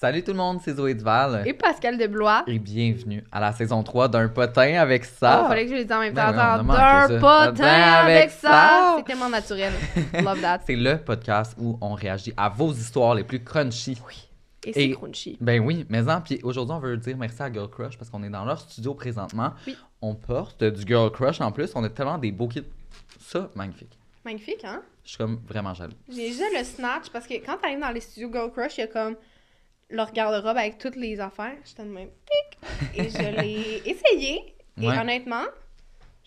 Salut tout le monde, c'est Zoé Duval. Et Pascal de Blois. Et bienvenue à la saison 3 d'un potin avec Oh, ça. fallait que je les dise en même Ben temps. oui, manqué d'un potin avec avec ça. ça. C'est tellement naturel. Love that. C'est le podcast où on réagit à vos histoires les plus crunchy. Et c'est crunchy. Ben oui, mais en, puis aujourd'hui, on veut dire merci à Girl Crush parce qu'on est dans leur studio présentement. Oui. On porte du Girl Crush en plus. On a tellement des beaux kits. Ça, magnifique. Magnifique, hein? Je suis comme vraiment jaloux. J'ai déjà le snatch parce que quand t'arrives dans les studios Girl Crush, il y a comme leur garde-robe avec toutes les affaires. J'étais de même. Et je l'ai essayé. Et Ouais. honnêtement,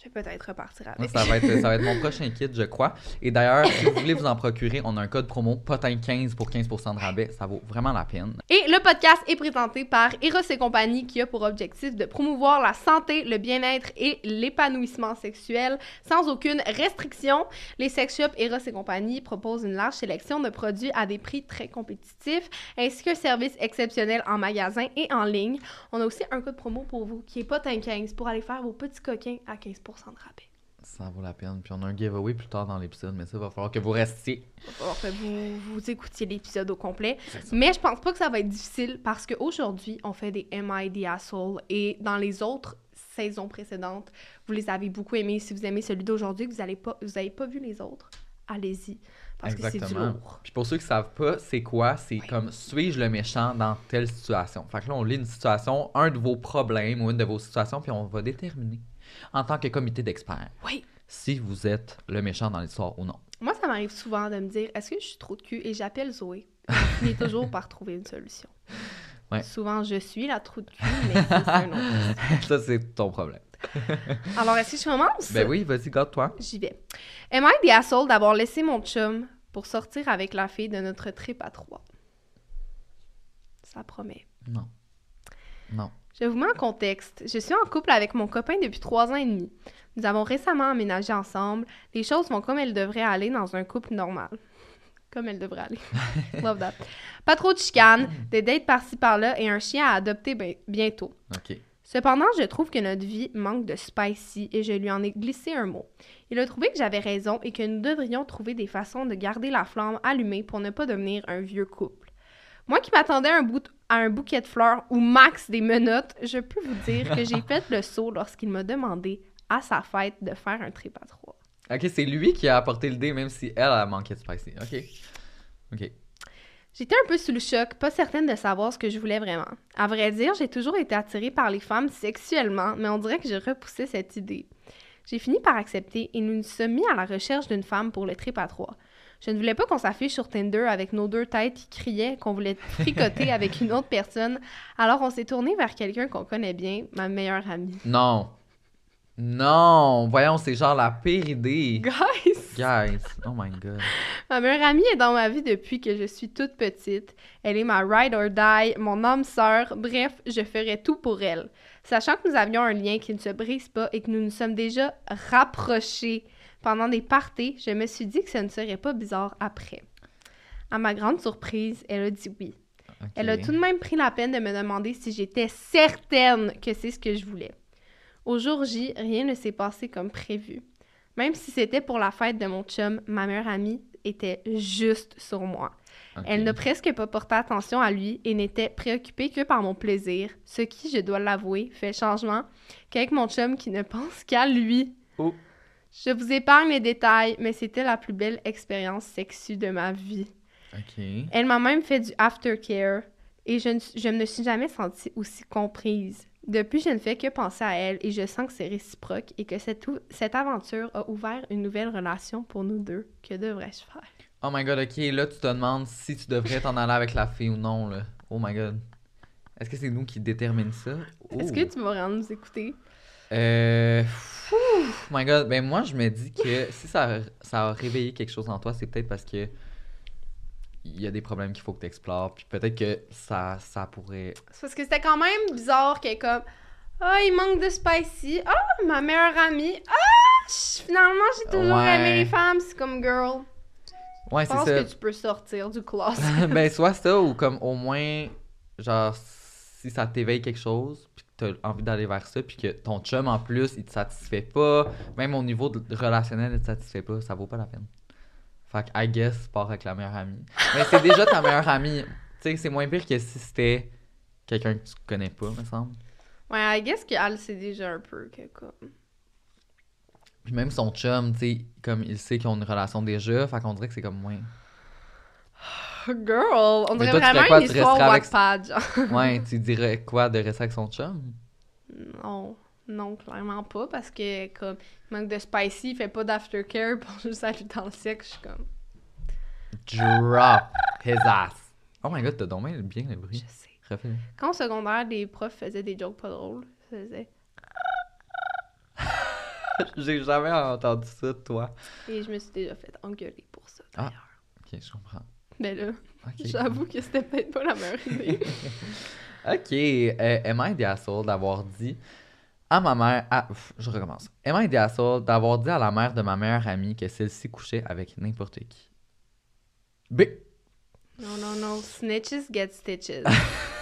vais peut-être repartir avec. ça, va être, ça va être mon prochain kit, je crois. Et d'ailleurs, si vous voulez vous en procurer, on a un code promo potin15 pour 15% de rabais. Ça vaut vraiment la peine. Et le podcast est présenté par Eros et compagnie qui a pour objectif de promouvoir la santé, le bien-être et l'épanouissement sexuel sans aucune restriction. Les sex shops Eros et compagnie proposent une large sélection de produits à des prix très compétitifs ainsi qu'un service exceptionnel en magasin et en ligne. On a aussi un code promo pour vous qui est potin 15 pour aller faire vos petits coquins à 15% de rabais. Ça vaut la peine. Puis on a un giveaway plus tard dans l'épisode, mais ça va falloir que vous restiez. Il va falloir que vous, vous écoutiez l'épisode au complet. Mais je pense pas que ça va être difficile parce qu'aujourd'hui, on fait des MID Asshole? Et dans les autres saisons précédentes, vous les avez beaucoup aimés. Si vous aimez celui d'aujourd'hui, que vous n'avez pas, vous avez pas vu les autres, allez-y. Parce que c'est du lourd. Puis pour ceux qui savent pas, c'est quoi? C'est comme suis-je le méchant dans telle situation? Fait que là, on lit une situation, un de vos problèmes ou une de vos situations, puis on va déterminer en tant que comité d'experts Oui. si vous êtes le méchant dans l'histoire ou non. Moi, ça m'arrive souvent de me dire est-ce que je suis trop de cul? Et j'appelle Zoé. Je finis toujours par trouver une solution. Ouais. Souvent, je suis la trou de cul, mais c'est un autre. ça, c'est ton problème. Alors, est-ce que je commence? Ben oui, vas-y, garde-toi. J'y vais. Am I the asshole d'avoir laissé mon chum pour sortir avec la fille de notre trip à trois? Ça promet. Non. Non. Je vous mets en contexte. Je suis en couple avec mon copain depuis trois ans et demi. Nous avons récemment emménagé ensemble. Les choses vont comme elles devraient aller dans un couple normal. Comme elles devraient aller. Love that. Pas trop de chicanes, des dates par-ci par-là et un chien à adopter ben- bientôt. OK. Cependant, je trouve que notre vie manque de spicy et je lui en ai glissé un mot. Il a trouvé que j'avais raison et que nous devrions trouver des façons de garder la flamme allumée pour ne pas devenir un vieux couple. Moi qui m'attendais à un, bout- à un bouquet de fleurs ou max des menottes, je peux vous dire que j'ai fait le saut lorsqu'il m'a demandé à sa fête de faire un trip à trois. OK, c'est lui qui a apporté l'idée, même si elle a manqué de spicy. OK. OK. J'étais un peu sous le choc, pas certaine de savoir ce que je voulais vraiment. À vrai dire, j'ai toujours été attirée par les femmes sexuellement, mais on dirait que je repoussais cette idée. J'ai fini par accepter et nous nous sommes mis à la recherche d'une femme pour le trip à trois. Je ne voulais pas qu'on s'affiche sur Tinder avec nos deux têtes qui criaient qu'on voulait tricoter avec une autre personne, alors on s'est tourné vers quelqu'un qu'on connaît bien, ma meilleure amie. Non. Non. Voyons, c'est genre la pire idée. Guys! Guys. Oh my God. Ma meilleure amie est dans ma vie depuis que je suis toute petite. Elle est ma ride or die, mon âme sœur. Bref, je ferais tout pour elle. Sachant que nous avions un lien qui ne se brise pas et que nous nous sommes déjà rapprochés pendant des parties, je me suis dit que ce ne serait pas bizarre après. À ma grande surprise, elle a dit oui. Elle a tout de même pris la peine de me demander si j'étais certaine que c'est ce que je voulais. Au jour J, rien ne s'est passé comme prévu. Même si c'était pour la fête de mon chum, ma meilleure amie était juste sur moi. Elle n'a presque pas porté attention à lui et n'était préoccupée que par mon plaisir, ce qui, je dois l'avouer, fait changement qu'avec mon chum qui ne pense qu'à lui. Oh. Je vous épargne les détails, mais c'était la plus belle expérience sexue de ma vie. Elle m'a même fait du aftercare et je ne, je ne me suis jamais sentie aussi comprise. Depuis, je ne fais que penser à elle et je sens que c'est réciproque et que cette, cette aventure a ouvert une nouvelle relation pour nous deux. Que devrais-je faire? Oh my god, ok, là tu te demandes si tu devrais t'en aller avec la fille ou non, là. Oh my god. Est-ce que c'est nous qui détermine ça? Est-ce Oh. que tu vas vraiment nous écouter? Euh. Oh my god, ben moi je me dis que si ça, ça a réveillé quelque chose en toi, c'est peut-être parce que il y a des problèmes qu'il faut que tu explores, puis peut-être que ça, ça pourrait. C'est parce que c'était quand même bizarre qu'elle est comme Ah, il manque de spicy. Ah, ma meilleure amie. Ah, ch- finalement, j'ai toujours Ouais. aimé les femmes. C'est comme girl. Ouais, Je c'est pense ça. que tu peux sortir du closet. ben, soit ça, ou comme au moins, genre, si ça t'éveille quelque chose, que t'as envie d'aller vers ça, puis que ton chum en plus, il te satisfait pas, même au niveau de- relationnel, il te satisfait pas, ça vaut pas la peine. Fait que, I guess, pars avec la meilleure amie. Mais c'est déjà ta meilleure amie. Tu sais, c'est moins pire que si c'était quelqu'un que tu connais pas, me semble. ouais, I guess qu'elle sait déjà un peu que comme. Puis même son chum, tu sais, comme il sait qu'ils ont une relation déjà, fait qu'on dirait que c'est comme moins. Girl, on dirait vraiment quoi? une histoire avec- Wattpad, genre. Ouais, tu dirais quoi de rester avec son chum? Non, non, clairement pas, parce que comme il manque de spicy, il fait pas d'aftercare pour juste aller dans le sexe, je suis comme. Drop his ass. Oh my god, t'as donc bien le Je bruit. sais. Refais-le. Quand au secondaire, les profs faisaient des jokes pas drôles, ça faisait. J'ai jamais entendu ça de toi. Et je me suis déjà fait engueuler pour ça, Ah. d'ailleurs. Ok, je comprends. Mais là, Ok. j'avoue que c'était peut-être pas la meilleure idée. Ok, euh, the asshole d'avoir dit à ma mère. Ah, ouf, je recommence. The asshole d'avoir dit à la mère de ma meilleure amie que celle-ci couchait avec n'importe qui? B. non, non, non. Snitches get stitches.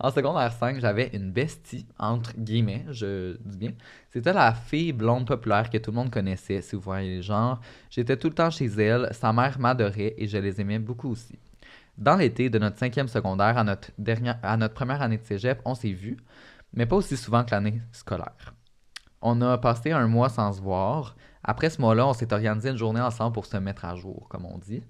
en secondaire 5, j'avais une bestie, entre guillemets, je dis bien. C'était la fille blonde populaire que tout le monde connaissait, si vous voyez le genre. J'étais tout le temps chez elle, sa mère m'adorait et je les aimais beaucoup aussi. Dans l'été de notre cinquième secondaire à notre, dernière, à notre première année de cégep, on s'est vus, mais pas aussi souvent que l'année scolaire. On a passé un mois sans se voir. Après ce mois-là, on s'est organisé une journée ensemble pour se mettre à jour, comme on dit.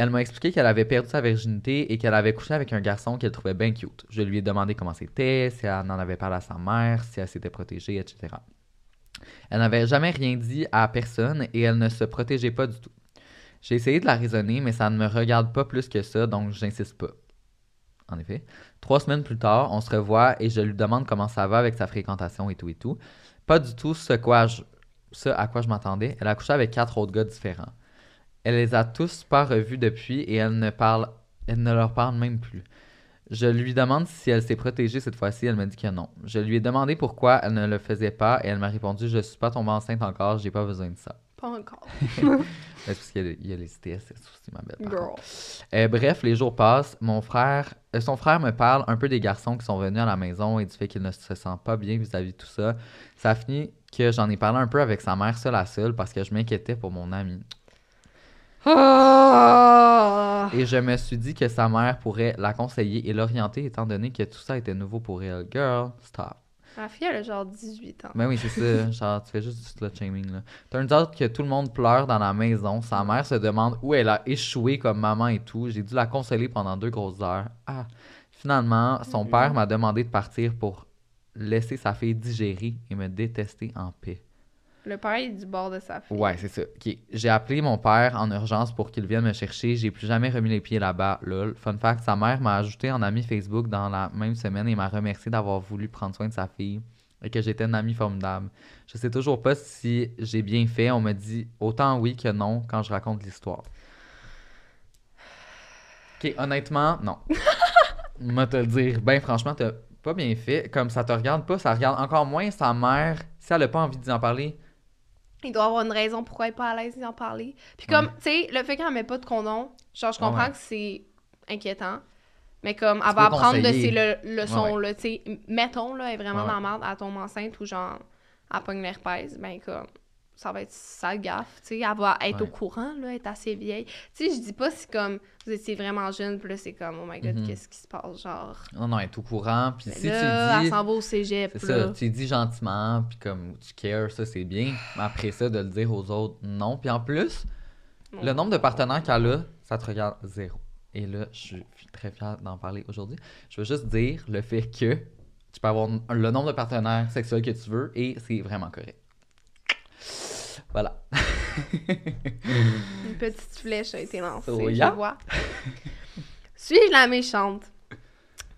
Elle m'a expliqué qu'elle avait perdu sa virginité et qu'elle avait couché avec un garçon qu'elle trouvait bien cute. Je lui ai demandé comment c'était, si elle en avait parlé à sa mère, si elle s'était protégée, etc. Elle n'avait jamais rien dit à personne et elle ne se protégeait pas du tout. J'ai essayé de la raisonner, mais ça ne me regarde pas plus que ça, donc j'insiste pas. En effet. Trois semaines plus tard, on se revoit et je lui demande comment ça va avec sa fréquentation et tout et tout. Pas du tout ce, ce à quoi je m'attendais. Elle a couché avec quatre autres gars différents. Elle les a tous pas revus depuis et elle ne parle, elle ne leur parle même plus. Je lui demande si elle s'est protégée cette fois-ci, elle me dit que non. Je lui ai demandé pourquoi elle ne le faisait pas et elle m'a répondu je suis pas tombée enceinte encore, j'ai pas besoin de ça. pas encore. C'est parce qu'il y a, il y a les ITS aussi, ma belle. Girl. Euh, bref, les jours passent. Mon frère, euh, son frère me parle un peu des garçons qui sont venus à la maison et du fait qu'il ne se sent pas bien vis-à-vis de tout ça. Ça a fini que j'en ai parlé un peu avec sa mère seule à seule parce que je m'inquiétais pour mon ami. Ah! Et je me suis dit que sa mère pourrait la conseiller et l'orienter étant donné que tout ça était nouveau pour elle. Girl, stop. La fille, elle a genre 18 ans. Ben oui, c'est ça. Genre, tu fais juste du slut shaming, là. Turns out que tout le monde pleure dans la maison. Sa mère se demande où elle a échoué comme maman et tout. J'ai dû la consoler pendant deux grosses heures. Ah. Finalement, son père m'a demandé de partir pour laisser sa fille digérer et me détester en paix. Le père est du bord de sa fille. Ouais, c'est ça. Ok. J'ai appelé mon père en urgence pour qu'il vienne me chercher. J'ai plus jamais remis les pieds là-bas. Lol. Fun fact, sa mère m'a ajouté en ami Facebook dans la même semaine et m'a remercié d'avoir voulu prendre soin de sa fille et que j'étais une amie formidable. Je sais toujours pas si j'ai bien fait. On me dit autant oui que non quand je raconte l'histoire. Ok, honnêtement, non. Moi te le dire, ben franchement, t'as pas bien fait. Comme ça te regarde pas, ça regarde encore moins sa mère. Si elle a pas envie d'y en parler, Il doit avoir une raison pourquoi elle est pas à l'aise d'en parler. Puis comme, Ouais. tu sais, le fait qu'elle met pas de condom, genre, je Ouais, comprends ouais. que c'est inquiétant. Mais comme, elle va apprendre de ses le- leçons, là, tu sais. Mettons, là, elle est vraiment dans la merde, elle tombe enceinte ou genre, elle pogne l'herpès, ben comme, ça va être sale gaffe, tu sais. Elle va être au courant, là, elle est assez vieille. Tu sais, je dis pas si comme, vous étiez vraiment jeune, puis là, c'est comme, oh my god, Mhm. qu'est-ce qui se passe, genre? Non, non, elle est au courant. Puis si là, tu elle dis. s'en va au cégep, C'est ça, tu dis gentiment, puis comme tu cares, ça c'est bien. Mais après ça, de le dire aux autres, non. Puis en plus, le nombre de partenaires qu'elle a, ça te regarde zéro. Et là, je suis très fier d'en parler aujourd'hui. Je veux juste dire le fait que tu peux avoir le nombre de partenaires sexuels que tu veux et c'est vraiment correct. Voilà. Une petite flèche a été lancée, Oh, je vois. Suis-je la méchante?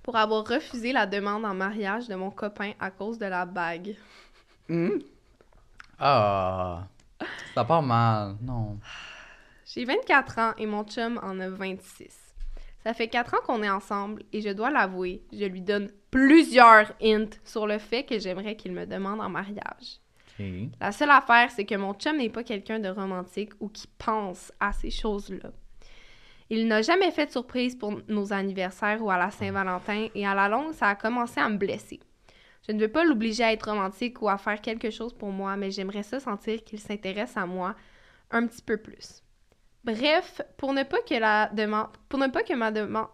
Pour avoir refusé la demande en mariage de mon copain à cause de la bague? Ah, ça part mal. Non. J'ai 24 ans et mon chum en a 26. Ça fait 4 ans qu'on est ensemble et je dois l'avouer, je lui donne plusieurs hints sur le fait que j'aimerais qu'il me demande en mariage. La seule affaire, c'est que mon chum n'est pas quelqu'un de romantique ou qui pense à ces choses-là. Il n'a jamais fait de surprise pour nos anniversaires ou à la Saint-Valentin et à la longue, ça a commencé à me blesser. Je ne veux pas l'obliger à être romantique ou à faire quelque chose pour moi, mais j'aimerais ça sentir qu'il s'intéresse à moi un petit peu plus. Bref, pour ne pas que la demande pour ne pas que ma demande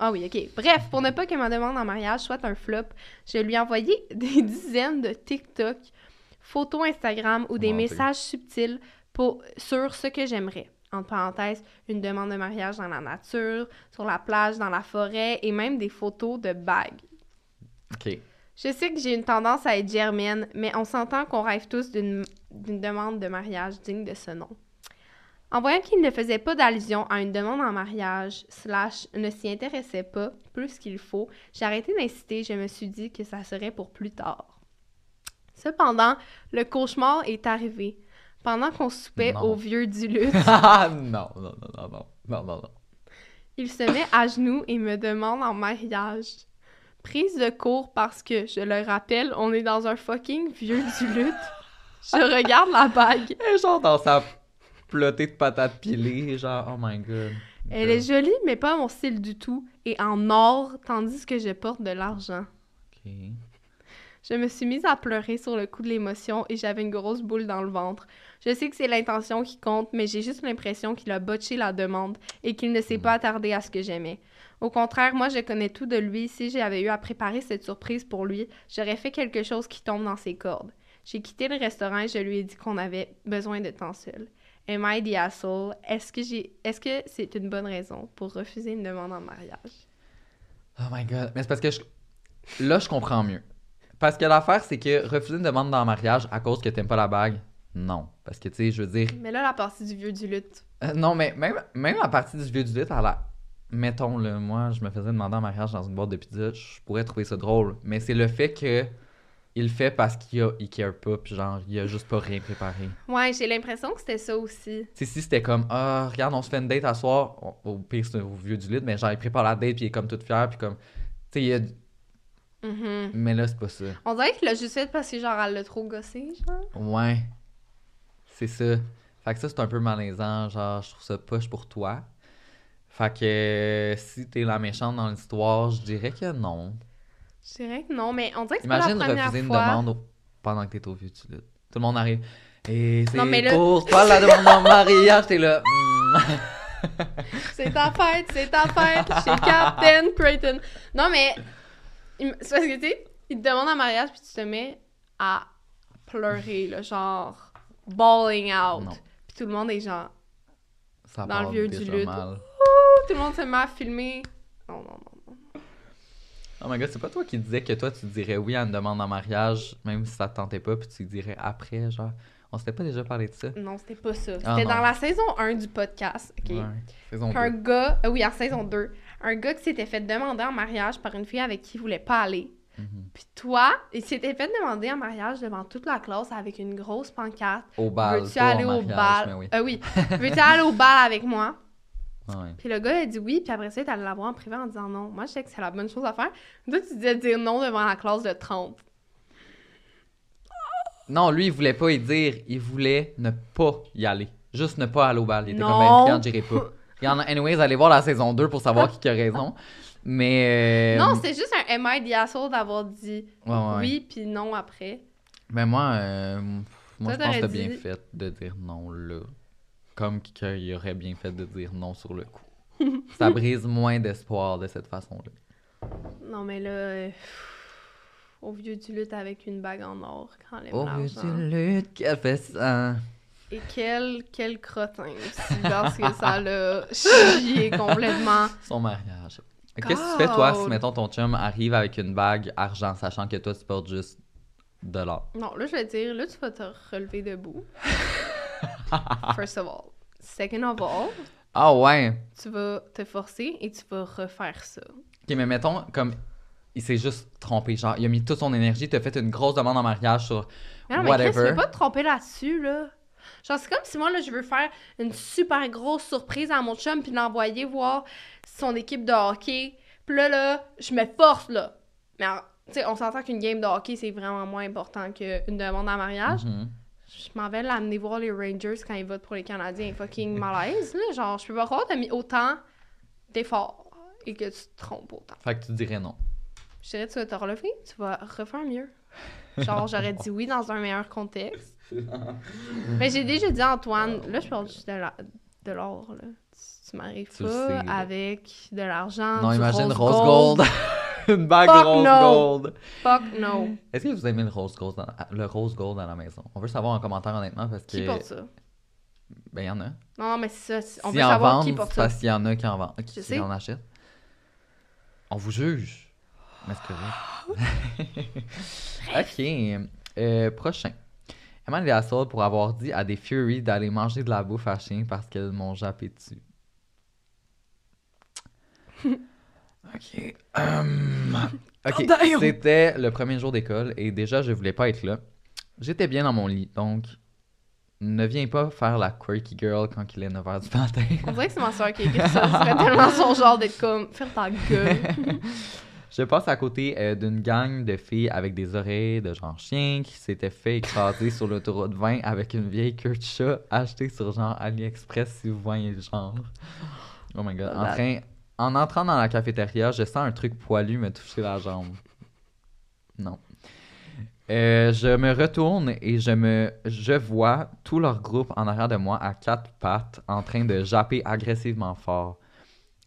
ah oui, ok. Bref, pour ne pas que ma demande en mariage soit un flop, je lui ai envoyé des dizaines de TikTok, photos Instagram ou des messages subtils pour, sur ce que j'aimerais. Entre parenthèses, une demande de mariage dans la nature, sur la plage, dans la forêt et même des photos de bagues. Ok. Je sais que j'ai une tendance à être germaine, mais on s'entend qu'on rêve tous d'une d'une demande de mariage digne de ce nom. En voyant qu'il ne faisait pas d'allusion à une demande en mariage, slash ne s'y intéressait pas plus qu'il faut, j'ai arrêté d'inciter, je me suis dit que ça serait pour plus tard. Cependant, le cauchemar est arrivé. Pendant qu'on soupait au vieux du luxe. Ah, non, non, non, non, non, non. Il se met à genoux et me demande en mariage. Prise de cours parce que, je le rappelle, on est dans un fucking vieux du lutte. Je regarde la bague. Elle genre dans sa de patates pilées, genre, oh my god. Elle est jolie, mais pas mon style du tout, et en or, tandis que je porte de l'argent. Je me suis mise à pleurer sur le coup de l'émotion et j'avais une grosse boule dans le ventre. Je sais que c'est l'intention qui compte, mais j'ai juste l'impression qu'il a botché la demande et qu'il ne s'est pas attardé à ce que j'aimais. Au contraire, moi, je connais tout de lui. Si j'avais eu à préparer cette surprise pour lui, j'aurais fait quelque chose qui tombe dans ses cordes. J'ai quitté le restaurant et je lui ai dit qu'on avait besoin de temps seul. Am I the asshole? Est-ce que j'ai, est-ce que c'est une bonne raison pour refuser une demande en mariage? Oh my god. Mais c'est parce que je... là, je comprends mieux. Parce que l'affaire, c'est que refuser une demande dans le mariage à cause que t'aimes pas la bague, non. Parce que, tu sais, je veux dire. Mais là, la partie du vieux du lutte. euh, non, mais même, même la partie du vieux du lit, elle a. Mettons, le moi, je me faisais demander en mariage dans une boîte de pizza, je pourrais trouver ça drôle. Mais c'est le fait que. Il le fait parce qu'il a, il care pas, puis genre, il a juste pas rien préparé. Ouais, j'ai l'impression que c'était ça aussi. Tu sais, si c'était comme, ah, regarde, on se fait une date à soir, au pire, c'est au vieux du lit, mais genre, il prépare la date, puis il est comme tout fier, puis comme. Tu sais, il y a. Mhm. Mais là, c'est pas ça. On dirait qu'il l'a juste fait parce que, genre, elle l'a trop gossé, genre. Ouais. C'est ça. Fait que ça, c'est un peu malaisant. Genre, je trouve ça poche pour toi. Fait que euh, si t'es la méchante dans l'histoire, je dirais que non. Je dirais que non, mais on dirait que c'est Imagine pas la première refuser une fois. demande au- pendant que t'es au vieux. Tout le monde arrive. Et mais c'est là- pour toi la demande en mariage. T'es là. hmm. C'est ta fête, c'est ta fête chez Captain Creighton. Non, mais c'est parce que, tu sais, il te demande en mariage puis tu te mets à pleurer, là, genre bawling out. Puis tout le monde est genre, Ça Dans le vieux du lutte. Ouh, tout le monde se met à filmer. Non, non, non, non. Oh my god, c'est pas toi qui disais que toi tu dirais oui à une demande en mariage, même si ça te tentait pas, puis tu dirais après, genre. On s'était pas déjà parlé de ça? Non, c'était pas ça. C'était Ah, non. dans la saison 1 du podcast, OK? Ouais. Saison Qu'un 2. gars, euh, oui, en saison 2, un gars qui s'était fait demander en mariage par une fille avec qui il voulait pas aller. Mhm. Puis toi, il s'était fait demander en mariage devant toute la classe avec une grosse pancarte. Au bal. Veux-tu pas aller au mariage, bal? oui. Euh, oui. Veux-tu aller au bal avec moi? Ouais. Puis le gars a dit oui, puis après ça, il est allé la voir en privé en disant non. Moi, je sais que c'est la bonne chose à faire. Toi, tu disais dire non devant la classe de 30. Non, lui, il voulait pas y dire. Il voulait ne pas y aller. Juste ne pas aller au bal. Il était comme, ben, Non. regarde, j'irai pas. Regarde, anyways, allez voir la saison 2 pour savoir qui qui a raison. Mais. euh, Non, c'était juste un Am I the asshole d'avoir dit ouais, ouais. oui puis non après? Ben, moi, euh, moi Toi, je pense que t'as bien fait de dire non là. Comme qu'il aurait bien fait de dire non sur le coup. Ça brise moins d'espoir de cette façon-là. Non, mais là, euh, au vieux du lutte avec une bague en or quand elle aime Oh, l'argent. tu lutte, qu'elle fait ça? Et quel, quel crottin aussi, parce que ça l'a chié complètement. Son mariage. Qu'est-ce que tu fais, toi, si, mettons, ton chum arrive avec une bague argent, sachant que toi, tu portes juste de l'or? Non, là, je vais dire, là, tu vas te relever debout. First of all. Second of all, Ah ouais! tu vas te forcer et tu vas refaire ça. Ok, mais mettons, comme, il s'est juste trompé. Genre, il a mis toute son énergie, t'as fait une grosse demande en mariage sur Mais non, mais Chris, tu whatever. peux pas te tromper là-dessus, là. Genre, c'est comme si moi, là, je veux faire une super grosse surprise à mon chum puis l'envoyer voir son équipe de hockey. Puis là, là, je me force, là. Mais, alors, tu sais, on s'entend qu'une game de hockey, c'est vraiment moins important qu'une demande en mariage. Mhm. Je m'en vais l'amener voir les Rangers quand ils votent pour les Canadiens. Fucking malaise, là. Genre, je peux pas croire que t'as mis autant d'efforts et que tu te trompes autant. Fait que tu dirais non. Je dirais, tu vas te relever, tu vas refaire mieux. Genre, j'aurais dit oui dans un meilleur contexte. Mais j'ai déjà dit Antoine, là, je parle juste de l'or, là. Tu, tu m'arrives Tu le pas sais, là. avec de l'argent. non, du imagine rose rose gold. une bague Fuck rose no. gold. Fuck no. Est-ce que vous aimez le rose gold dans, le rose gold dans la maison? On veut savoir en commentaire, honnêtement, parce que. Qui porte ça? Ben, il y en a. Non, mais c'est ça. On S'ils veut en savoir vendent, qui porte c'est ça. parce qu'il y en a qui en vendent, qui, Je qui sais. en achètent. On vous juge. Mais c'est correct. ok. euh, prochain. Emma Assault pour avoir dit à des Fury d'aller manger de la bouffe à chien parce qu'elles m'ont jappé dessus? ok. Hum, ok. C'était le premier jour d'école et déjà je voulais pas être là. J'étais bien dans mon lit, donc ne viens pas faire la quirky girl quand il est 9h du matin. On dirait que c'est ma soeur qui écrit ça. Ce serait tellement son genre d'être comme, faire ta gueule. Je passe à côté euh, d'une gang de filles avec des oreilles de genre chien qui s'étaient fait écraser sur l'autoroute 20 avec une vieille queue de chat achetée sur genre AliExpress si vous voyez le genre. Oh my god. En, train, en entrant dans la cafétéria, je sens un truc poilu me toucher la jambe. Non. Euh, je me retourne et je me je vois tout leur groupe en arrière de moi à quatre pattes en train de japper agressivement fort.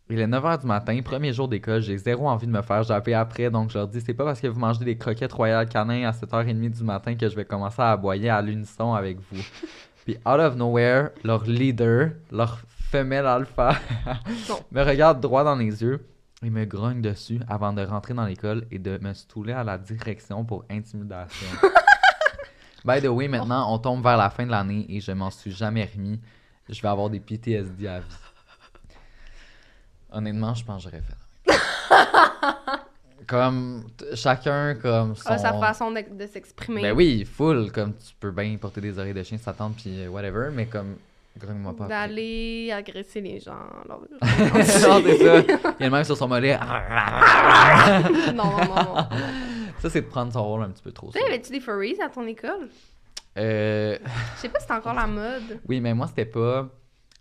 Il est 9h du matin, premier jour d'école, j'ai zéro envie de me faire japper après, donc je leur dis c'est pas parce que vous mangez des croquettes royales canin à 7h30 du matin que je vais commencer à aboyer à l'unisson avec vous. Puis out of nowhere, leur leader, leur femelle alpha, me regarde droit dans les yeux et me grogne dessus avant de rentrer dans l'école et de me stouler à la direction pour intimidation. By the way, maintenant, on tombe vers la fin de l'année et je m'en suis jamais remis. Je vais avoir des PTSD à vie. Honnêtement, je pense que j'aurais fait. comme chacun comme son Ah, sa façon de, de s'exprimer. Ben oui, full comme tu peux bien porter des oreilles de chien ça tente puis euh, whatever, mais comme grogne-moi pas. après. D'aller agresser les gens. alors- non, c'est ça. Il y a le même sur son mollet. non, non, non, non. Ça c'est de prendre son rôle un petit peu trop. Tu sais, avais-tu des furries à ton école? Euh, Je sais pas si c'est encore la mode. oui, mais moi c'était pas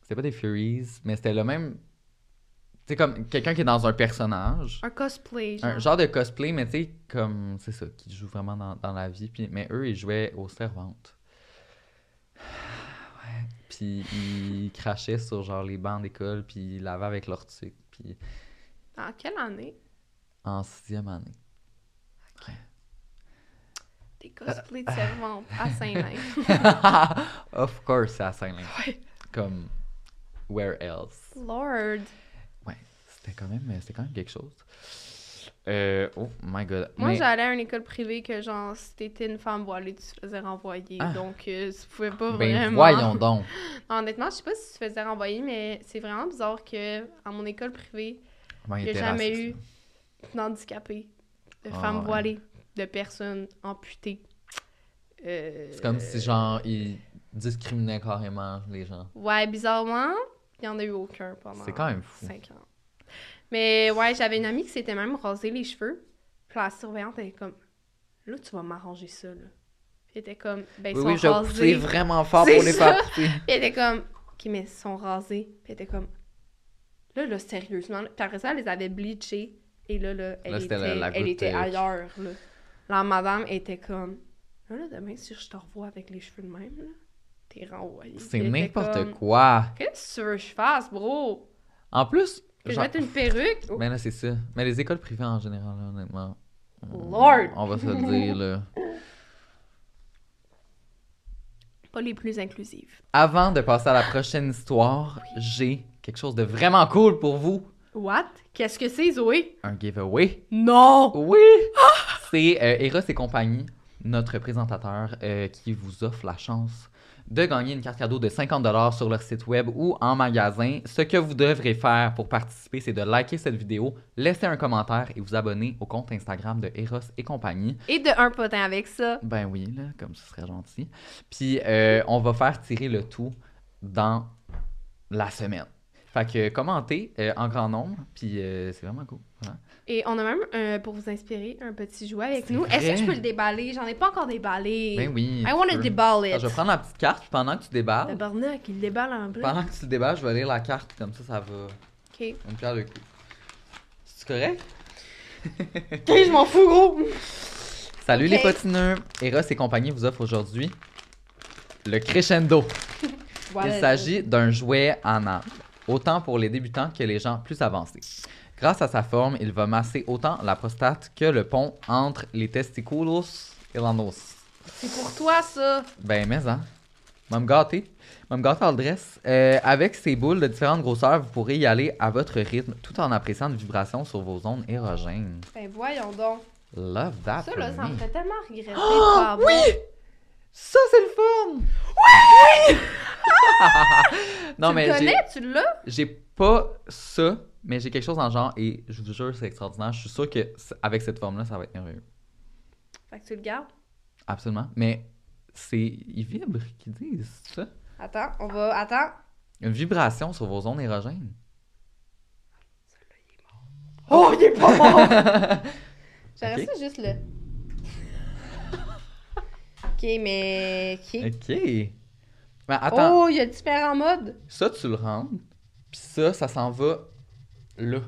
c'était pas des Furies, mais c'était le même tu sais comme quelqu'un qui est dans un personnage. Un cosplay, genre. Un genre de cosplay, mais tu sais, comme, c'est ça, qui joue vraiment dans, dans la vie. Puis, mais eux, ils jouaient aux servantes. Ouais. Puis, ils crachaient sur, genre, les bancs d'école, puis ils lavaient avec leur tuque. Puis, En quelle année? en sixième année. Des cosplays de servantes à Saint-Lin. of course, c'est à Saint-Lin. Ouais. Comme, where else? Lord. C'était quand même, c'était quand même quelque chose. Euh, oh my god. Moi, Mais- j'allais à une école privée que, genre, si t'étais une femme voilée, tu te faisais renvoyer. Ah. Donc, euh, tu pouvais pas ben, vraiment. voyons donc. Non, honnêtement, je sais pas si tu te faisais renvoyer, mais c'est vraiment bizarre que, à mon école privée, a était jamais raciste, eu d'handicapés, de Ah, femmes ouais. voilées, de personnes amputées. Euh, C'est comme si, genre, ils discriminaient carrément les gens. Ouais, bizarrement, il n'y en a eu aucun pendant C'est quand même fou. 5 ans. Mais ouais, j'avais une amie qui s'était même rasé les cheveux. Puis la surveillante, elle est comme, là, tu vas m'arranger ça, là. Puis il était comme, ben, ils Oui, sont oui, rasés. pousser vraiment fort pour les faire pousser. Puis elle était comme, ok, mais ils sont rasés. Puis elle était comme, là, là, sérieusement. là. Puis après ça, elle les avait bleachés. Et là, là, elle Là, était, la- la elle était euh, ailleurs, là. La madame était comme, là, là, demain, si je te revois avec les cheveux de même, là, t'es renvoyé. C'est elle était n'importe comme, quoi. Qu'est-ce que tu veux que je fasse, bro? En plus, Que je genre- mette une perruque? Oh, Ben là, c'est ça. Mais les écoles privées en général, là, honnêtement. Lord! On va se le dire, là. Pas les plus inclusives. Avant de passer à la prochaine histoire, j'ai quelque chose de vraiment cool pour vous. What? Qu'est-ce que c'est, Zoé? Un giveaway. Non! Oui! C'est euh, Eros et compagnie, notre présentateur, euh, qui vous offre la chance de gagner une carte cadeau de 50$ sur leur site web ou en magasin. Ce que vous devrez faire pour participer, c'est de liker cette vidéo, laisser un commentaire et vous abonner au compte Instagram de Eros et compagnie. Et de un potin avec ça. Ben oui, là, comme ce serait gentil. Puis euh, on va faire tirer le tout dans la semaine. Fait que commentez euh, en grand nombre, puis euh, c'est vraiment cool. Voilà. Et on a même, euh, pour vous inspirer, un petit jouet avec nous. Est-ce que je peux le déballer? J'en ai pas encore déballé. Ben oui. I want to Alors, it. je vais prendre la petite carte, puis pendant que tu déballes, Tabarnak, il déballe en bleu. pendant que tu le déballes, je vais lire la carte, comme ça, ça va. Ok. Une pierre de coups. C'est correct? Ok, je m'en fous, gros. Salut les potineux! Eros et compagnie vous offre aujourd'hui le crescendo. Voilà. Il s'agit d'un jouet en arbre, autant pour les débutants que les gens plus avancés. Grâce à sa forme, il va masser autant la prostate que le pont entre les testiculos et l'anus. C'est pour toi, ça. Ben, mais hein. Va me gâter. Va me gâter en le dress. Euh, avec ces boules de différentes grosseurs, vous pourrez y aller à votre rythme tout en appréciant des vibrations sur vos zones érogènes. Ben voyons donc. Love that. Ça, là, ça me fait tellement regretter. Oh, oui! Ça, c'est le fun! Oui! non, tu mais j'ai- connais? Tu l'as? j'ai pas ça, mais j'ai quelque chose dans le genre et je vous jure, c'est extraordinaire. Je suis sûr que c- avec cette forme-là, ça va être merveilleux. Fait que tu le gardes? Absolument. Mais c'est. Ils vibrent, qu'ils disent ça. Attends, on va... Attends. Une vibration sur vos zones érogènes. Oh, il est pas mort! J'aurais ça juste le... ok, mais... Ok. Ok. Mais attends, Oh, il y a différents modes. ça, tu le rentres, puis ça, ça s'en va là.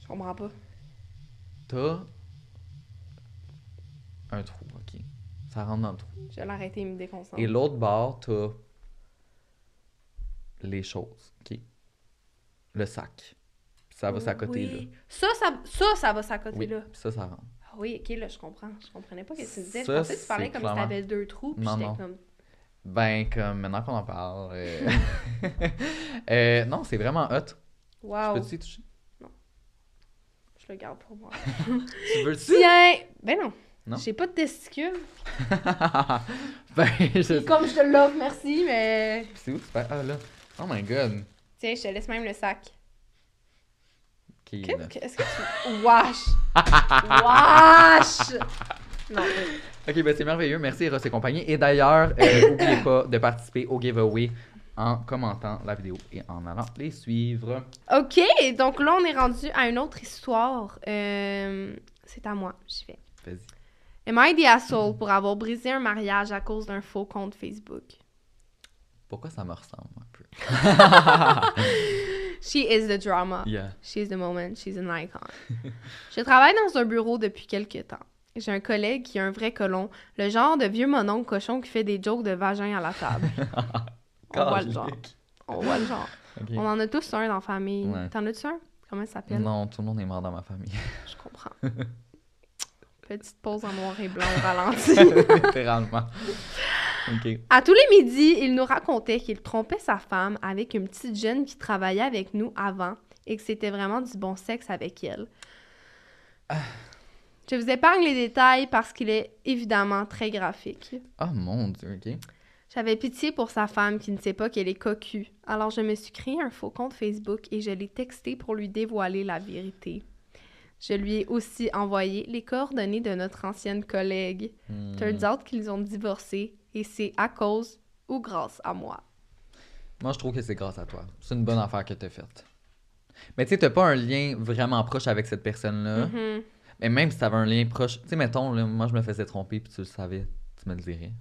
Je comprends pas. T'as un trou, ok. Ça rentre dans le trou. Je vais l'arrêter, il me déconcentre. Et l'autre bord, t'as les choses, ok. Le sac. Puis ça va s'accoter là. Oui. Ça, ça, ça, ça va s'accoter Oui, là. puis ça, ça rentre. Ah oui, ok, là, je comprends. Je comprenais pas ce que tu disais. Je pensais que tu parlais comme clairement- si t'avais deux trous, puis j'étais comme... Ben, comme maintenant qu'on en parle. euh, euh, non, c'est vraiment hot. Wow, Peux-tu y toucher? je le garde pour moi. Tu veux-tu? Tiens! Ben non. Non? J'ai pas de testicules. ben, je... Comme je te l'offre, merci, mais... C'est où tu fais? Ah, là. Oh my god. Tiens, je te laisse même le sac. Ok, Que-. Qu'est-ce que tu... Wesh! Wesh! Non, Ok, ben c'est merveilleux. Merci, Ross et compagnie. Et d'ailleurs, euh, n'oubliez pas de participer au giveaway en commentant la vidéo et en allant les suivre. OK, donc là, on est rendu à une autre histoire. Euh, c'est à moi, j'y vais. Vas-y. Am I the asshole pour avoir brisé un mariage à cause d'un faux compte Facebook? Pourquoi ça me ressemble un peu? She is the drama. Yeah. She's the moment. She's an icon. Je travaille dans un bureau depuis quelques temps. J'ai un collègue qui est un vrai colon, le genre de vieux mononcle cochon qui fait des jokes de vagin à la table. On voit le genre. On voit le genre. On en a tous un dans la famille. Ouais. T'en as-tu un? Comment ça s'appelle? Non, tout le monde est mort dans ma famille. Je comprends. Petite pause en noir et blanc au ralenti. Littéralement. À tous les midis, il nous racontait qu'il trompait sa femme avec une petite jeune qui travaillait avec nous avant et que c'était vraiment du bon sexe avec elle. Je vous épargne les détails parce qu'il est évidemment très graphique. Oh mon dieu, ok. J'avais pitié pour sa femme qui ne sait pas qu'elle est cocu. Alors je me suis créé un faux compte Facebook et je l'ai texté pour lui dévoiler la vérité. Je lui ai aussi envoyé les coordonnées de notre ancienne collègue. Hmm. Turns out qu'ils ont divorcé et c'est à cause ou grâce à moi. Moi, je trouve que c'est grâce à toi. C'est une bonne affaire que t'as faite. Mais tu sais, t'as pas un lien vraiment proche avec cette personne-là. Mhm. Mais même si t'avais un lien proche. Tu sais, mettons, là, moi, je me faisais tromper puis tu le savais, tu me le dirais.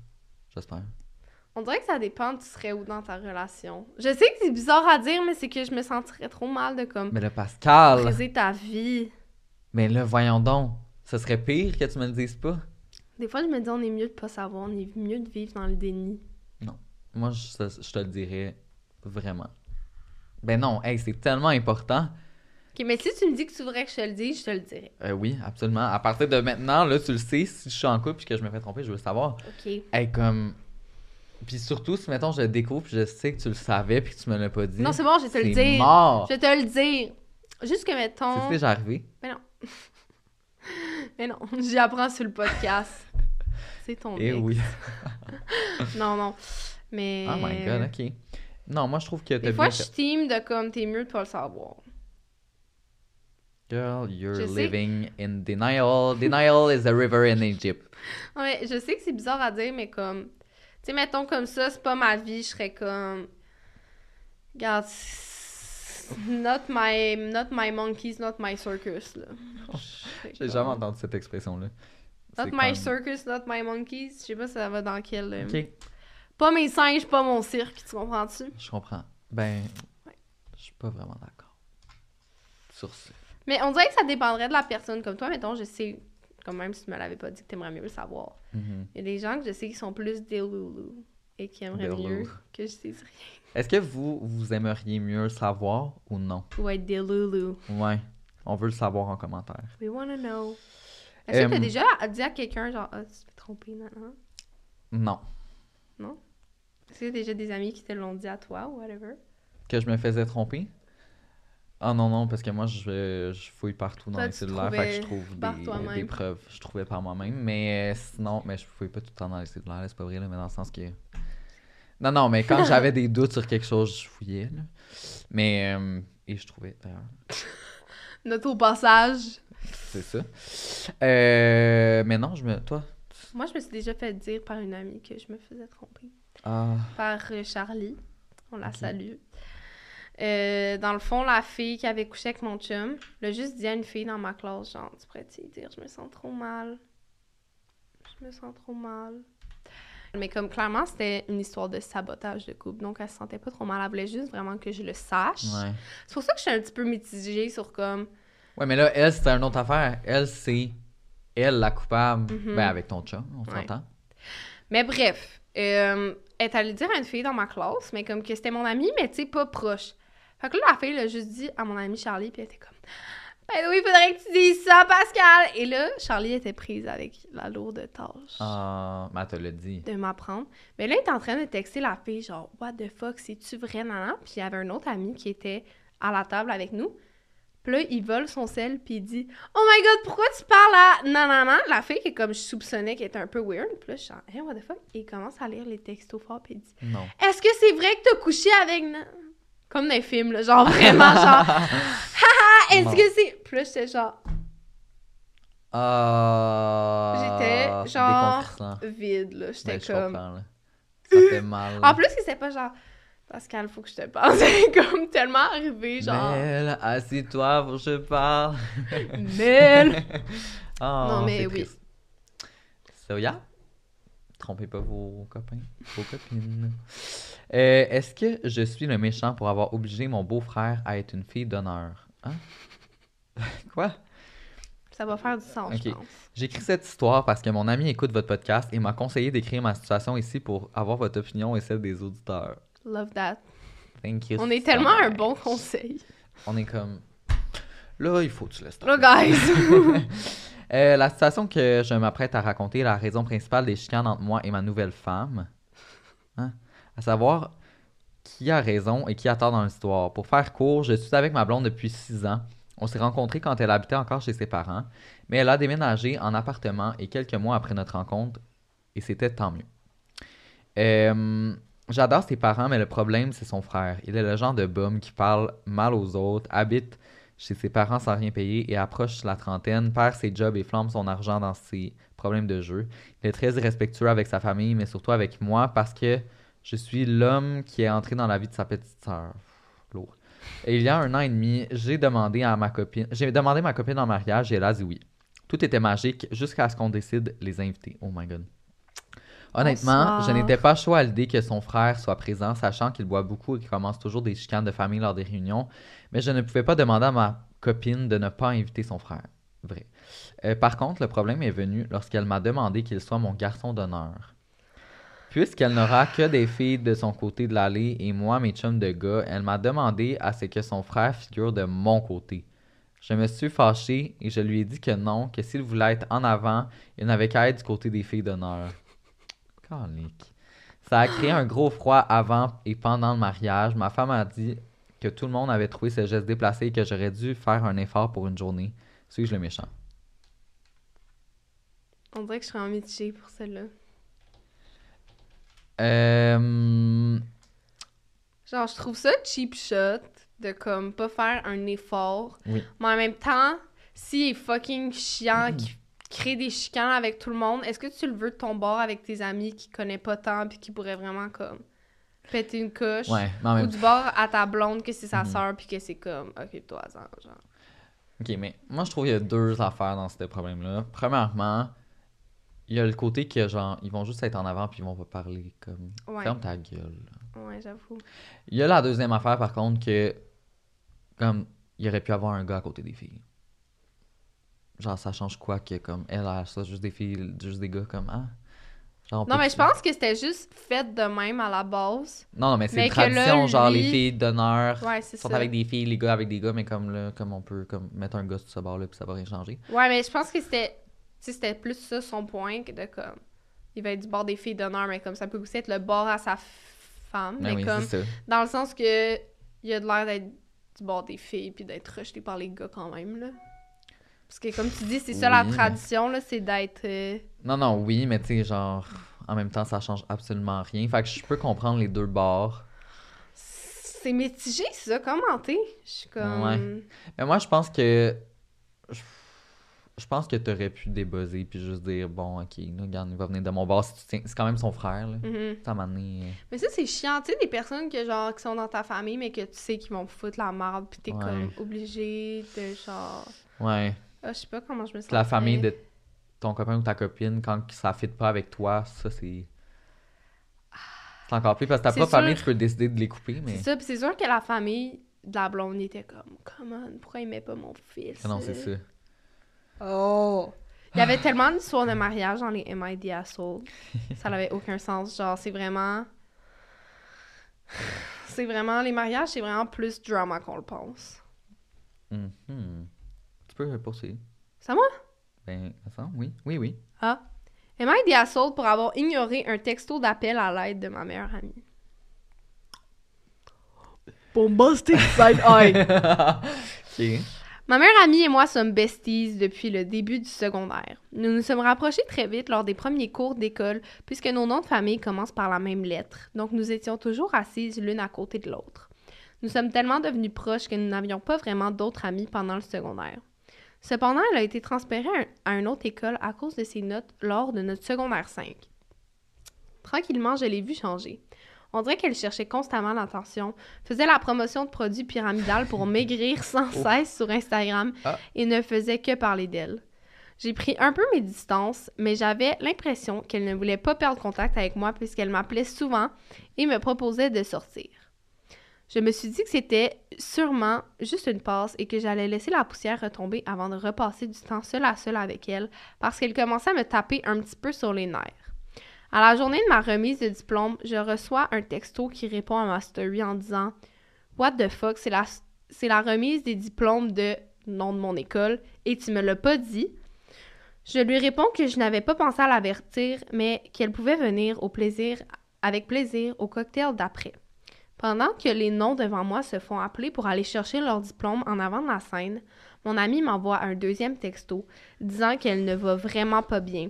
J'espère. On dirait que ça dépend, tu serais où dans ta relation. Je sais que c'est bizarre à dire, mais c'est que je me sentirais trop mal de comme Mais le Pascal. briser ta vie. Mais là, voyons donc. Ce serait pire que tu me le dises pas. Des fois, je me dis, on est mieux de pas savoir, on est mieux de vivre dans le déni. Moi, je, je te le dirais vraiment. Ben non, hey, c'est tellement important. Ok, mais si tu me dis que tu voudrais que je te le dise, je te le dirai. Euh, oui, absolument. À partir de maintenant, là, tu le sais, si je suis en couple et que je me fais tromper, je veux le savoir. Ok. Hey, comme. Puis surtout, si mettons, je le découvre puis je sais que tu le savais puis que tu me l'as pas dit. Non, c'est bon, je vais te le c'est dire. mort. Je vais te le dire. Juste que, C'est mettons. déjà arrivé? Mais non. Mais non, j'y apprends sur le podcast. C'est ton Eh ex. oui. Non, non. Mais. Oh my god, ok. Non, moi je trouve que t'as Des fois, je team de comme t'es mieux de pas le savoir. Girl, you're Je sais. living in denial. Denial is a river in Egypt. Ouais, je sais que c'est bizarre à dire, mais comme. Tu sais, mettons comme ça, c'est pas ma vie, je serais comme. Regarde. Not my, not my monkeys, not my circus, là. J'ai comme, jamais entendu cette expression-là. Not my circus, not my monkeys. Je sais pas ça va dans quel. euh, Ok, Pas mes singes, pas mon cirque, tu comprends-tu? je comprends. Ben, Ouais. je suis pas vraiment d'accord. Sur ce. Mais on dirait que ça dépendrait de la personne. Comme toi, mettons, je sais, quand même, si tu me l'avais pas dit, que t'aimerais mieux le savoir. Mhm. Il y a des gens que je sais qui sont plus delulu et qui aimeraient mieux que je dise rien. Est-ce que vous, vous aimeriez mieux le savoir ou non? Ou être delulu. Ouais. On veut le savoir en commentaire. We wanna know. Est-ce que t'as déjà dit à quelqu'un, genre, ah, tu te fais tromper, non, non? Non? Est-ce que t'as déjà des amis qui te l'ont dit à toi ou whatever? Que je me faisais tromper? Ah non, non, parce que moi, je, je fouille partout dans Toi, les cellulaires, fait que je trouve des, preuves. Je trouvais par moi-même, mais euh, sinon, mais je fouille pas tout le temps dans les cellulaires, c'est pas vrai, là, mais dans le sens que... Non, non, mais quand j'avais des doutes sur quelque chose, je fouillais, là. Mais, euh, et je trouvais, d'ailleurs, Note au passage. c'est ça. Euh, mais non, je me... Toi? Moi, je me suis déjà fait dire par une amie que je me faisais tromper. Ah, Par Charlie. On la salue. Euh, dans le fond, la fille qui avait couché avec mon chum, l'a juste dit à une fille dans ma classe, genre, tu pourrais te dire, je me sens trop mal? Je me sens trop mal. Mais comme clairement, c'était une histoire de sabotage de couple, donc elle se sentait pas trop mal. Elle voulait juste vraiment que je le sache. ouais. C'est pour ça que je suis un petit peu mitigée sur comme. Ouais, mais là, elle, c'était une autre affaire. Elle, c'est elle la coupable. Mhm. Ben, avec ton chum, on Ouais. s'entend. Mais bref, euh, elle est allée dire à une fille dans ma classe, mais comme que c'était mon amie, mais tu sais, pas proche. Fait que là, la fille l'a juste dit à mon amie Charlie, puis elle était comme Ben oui, il faudrait que tu dises ça, Pascal! Et là, Charlie était prise avec la lourde tâche Ah, elle te l'a dit. de m'apprendre. Mais là, elle était en train de texter la fille, genre, What the fuck, c'est-tu vrai, nanan? Puis il y avait un autre ami qui était à la table avec nous. Puis là, il vole son sel, puis il dit Oh my god, pourquoi tu parles à nanana? La fille qui, comme je soupçonnais, qui était un peu weird. Puis là, je suis genre, Hey, what the fuck? Et il commence à lire les textos forts, puis il dit Non. Est-ce que c'est vrai que t'as couché avec. Comme dans les films, là, genre vraiment, genre, ah, est-ce que c'est? Puis là, j'étais genre Ah. J'étais genre vide, là. J'étais Ben, comme. là. Ça fait mal. En plus, c'était pas genre. Pascal, faut que je te parle. C'est comme tellement arrivé, genre. Mel, assis-toi, faut que je parle. Mel! Ah, Non, mais oui. triste. So, yeah. Trompez pas vos copains, vos copines. Euh, Est-ce que je suis le méchant pour avoir obligé mon beau-frère à être une fille d'honneur? Hein? Quoi? Ça va faire du sens, je Ok. pense. J'écris cette histoire parce que mon ami écoute votre podcast et m'a conseillé d'écrire ma situation ici pour avoir votre opinion et celle des auditeurs. Love that. Thank you On est tellement un bon conseil. On est comme. Là, il faut que tu laisses Là, guys! Euh, la situation que je m'apprête à raconter est la raison principale des chicanes entre moi et ma nouvelle femme. Hein? À savoir qui a raison et qui a tort dans l'histoire. Pour faire court, je suis avec ma blonde depuis six ans. On s'est rencontrés quand elle habitait encore chez ses parents, mais elle a déménagé en appartement et quelques mois après notre rencontre, et c'était tant mieux. Euh, J'adore ses parents, mais le problème, c'est son frère. Il est le genre de bum qui parle mal aux autres, habite chez ses parents sans rien payer et approche la trentaine, perd ses jobs et flambe son argent dans ses problèmes de jeu. Il est très irrespectueux avec sa famille, mais surtout avec moi parce que je suis l'homme qui est entré dans la vie de sa petite sœur. Lourd. Et il y a un an et demi, j'ai demandé à ma copine, j'ai demandé ma copine en mariage et elle a dit oui. Tout était magique jusqu'à ce qu'on décide les invités. Oh my god. Honnêtement, Bonsoir. je n'étais pas chaud à l'idée que son frère soit présent, sachant qu'il boit beaucoup et qu'il commence toujours des chicanes de famille lors des réunions, mais je ne pouvais pas demander à ma copine de ne pas inviter son frère. Vrai. Euh, par contre, le problème est venu lorsqu'elle m'a demandé qu'il soit mon garçon d'honneur. Puisqu'elle n'aura que des filles de son côté de l'allée et moi, mes chums de gars, elle m'a demandé à ce que son frère figure de mon côté. Je me suis fâché et je lui ai dit que non, que s'il voulait être en avant, il n'avait qu'à être du côté des filles d'honneur. Calique. Ça a créé un gros froid avant et pendant le mariage. Ma femme a dit que tout le monde avait trouvé ce geste déplacé et que j'aurais dû faire un effort pour une journée. Suis-je le méchant? On dirait que je serais en mitigé pour celle-là. Euh... Genre, je trouve ça cheap shot de comme pas faire un effort. Oui. Mais en même temps, s'il est fucking chiant, qui crée des chicanes avec tout le monde, est-ce que tu le veux de ton bord avec tes amis qui connaissent pas tant puis qui pourraient vraiment comme péter une couche? Ouais, mais Ou du bord à ta blonde que c'est sa Mhm. sœur puis que c'est comme, ok, toi, genre. Ok, mais moi je trouve qu'il y a deux affaires dans ce problème-là. Premièrement, il y a le côté que genre, ils vont juste être en avant puis ils vont pas parler comme. Ouais. Ferme ta gueule. là. Ouais, j'avoue. Il y a la deuxième affaire par contre que, comme, il aurait pu avoir un gars à côté des filles. Genre, ça change quoi que comme elle a ça, juste des filles, juste des gars comme ah. Genre, Non, mais je pense que c'était juste fait de même à la base. Non, non, mais c'est une là, tradition, genre les filles d'honneur Ouais, sont ça. avec des filles, les gars avec des gars, mais comme là, comme on peut comme mettre un gars sur ce bord-là puis ça va rien changer. Ouais, mais je pense que c'était. C'était plus ça son point que de comme. Il va être du bord des filles d'honneur, mais comme ça peut aussi être le bord à sa femme. Mais mais oui, comme. Dans le sens que. Il a de l'air d'être du bord des filles puis d'être rejeté par les gars quand même, là. Parce que comme tu dis, c'est ça la Oui, tradition, là, c'est d'être. euh, Non, non, oui, mais tu sais, genre, en même temps, ça change absolument rien. Fait que je peux comprendre les deux bords. C'est mitigé, ça, commenter. Je suis comme. Ouais. Mais moi, je pense que. Je, je pense que t'aurais pu débuzzer puis juste dire, bon, ok, là, regarde, il va venir de mon bord si tu tiens. C'est quand même son frère, là. Mhm. Ça m'a amené. Mais ça, c'est chiant. Tu sais, des personnes que, genre, qui sont dans ta famille, mais que tu sais qu'ils vont foutre la merde, puis t'es Ouais. comme obligé de, genre. Ouais. Ah, je sais pas comment je me sens. La famille de ton copain ou ta copine, quand ça fit pas avec toi, ça, c'est. C'est encore plus parce que ta propre sûr. famille, tu peux décider de les couper, mais. C'est ça, puis c'est sûr que la famille de la blonde était comme, comment, pourquoi il met pas mon fils? Ah non, c'est ça. Oh! Il y avait tellement d'histoires de mariage dans les MID Assault. Ça n'avait aucun sens. Genre, c'est vraiment. C'est vraiment. Les mariages, c'est vraiment plus drama qu'on le pense. Mhm. Tu peux poursuivre. C'est à moi? Ben, ça, oui, oui, oui. Ah. MID Assault pour avoir ignoré un texto d'appel à l'aide de ma meilleure amie? Bombastic side eye! Ma meilleure amie et moi sommes besties depuis le début du secondaire. Nous nous sommes rapprochés très vite lors des premiers cours d'école puisque nos noms de famille commencent par la même lettre, donc nous étions toujours assises l'une à côté de l'autre. Nous sommes tellement devenus proches que nous n'avions pas vraiment d'autres amis pendant le secondaire. Cependant, elle a été transférée à un- à une autre école à cause de ses notes lors de notre secondaire 5. Tranquillement, je l'ai vue changer. On dirait qu'elle cherchait constamment l'attention, faisait la promotion de produits pyramidales pour maigrir sans cesse sur Instagram Ah. et ne faisait que parler d'elle. J'ai pris un peu mes distances, mais j'avais l'impression qu'elle ne voulait pas perdre contact avec moi puisqu'elle m'appelait souvent et me proposait de sortir. Je me suis dit que c'était sûrement juste une passe et que j'allais laisser la poussière retomber avant de repasser du temps seul à seul avec elle parce qu'elle commençait à me taper un petit peu sur les nerfs. À la journée de ma remise de diplôme, je reçois un texto qui répond à ma story en disant What the fuck, c'est la, la remise des diplômes de nom de mon école et tu me l'as pas dit. Je lui réponds que je n'avais pas pensé à l'avertir, mais qu'elle pouvait venir au plaisir, avec plaisir au cocktail d'après. Pendant que les noms devant moi se font appeler pour aller chercher leur diplôme en avant de la scène, mon amie m'envoie un deuxième texto disant qu'elle ne va vraiment pas bien.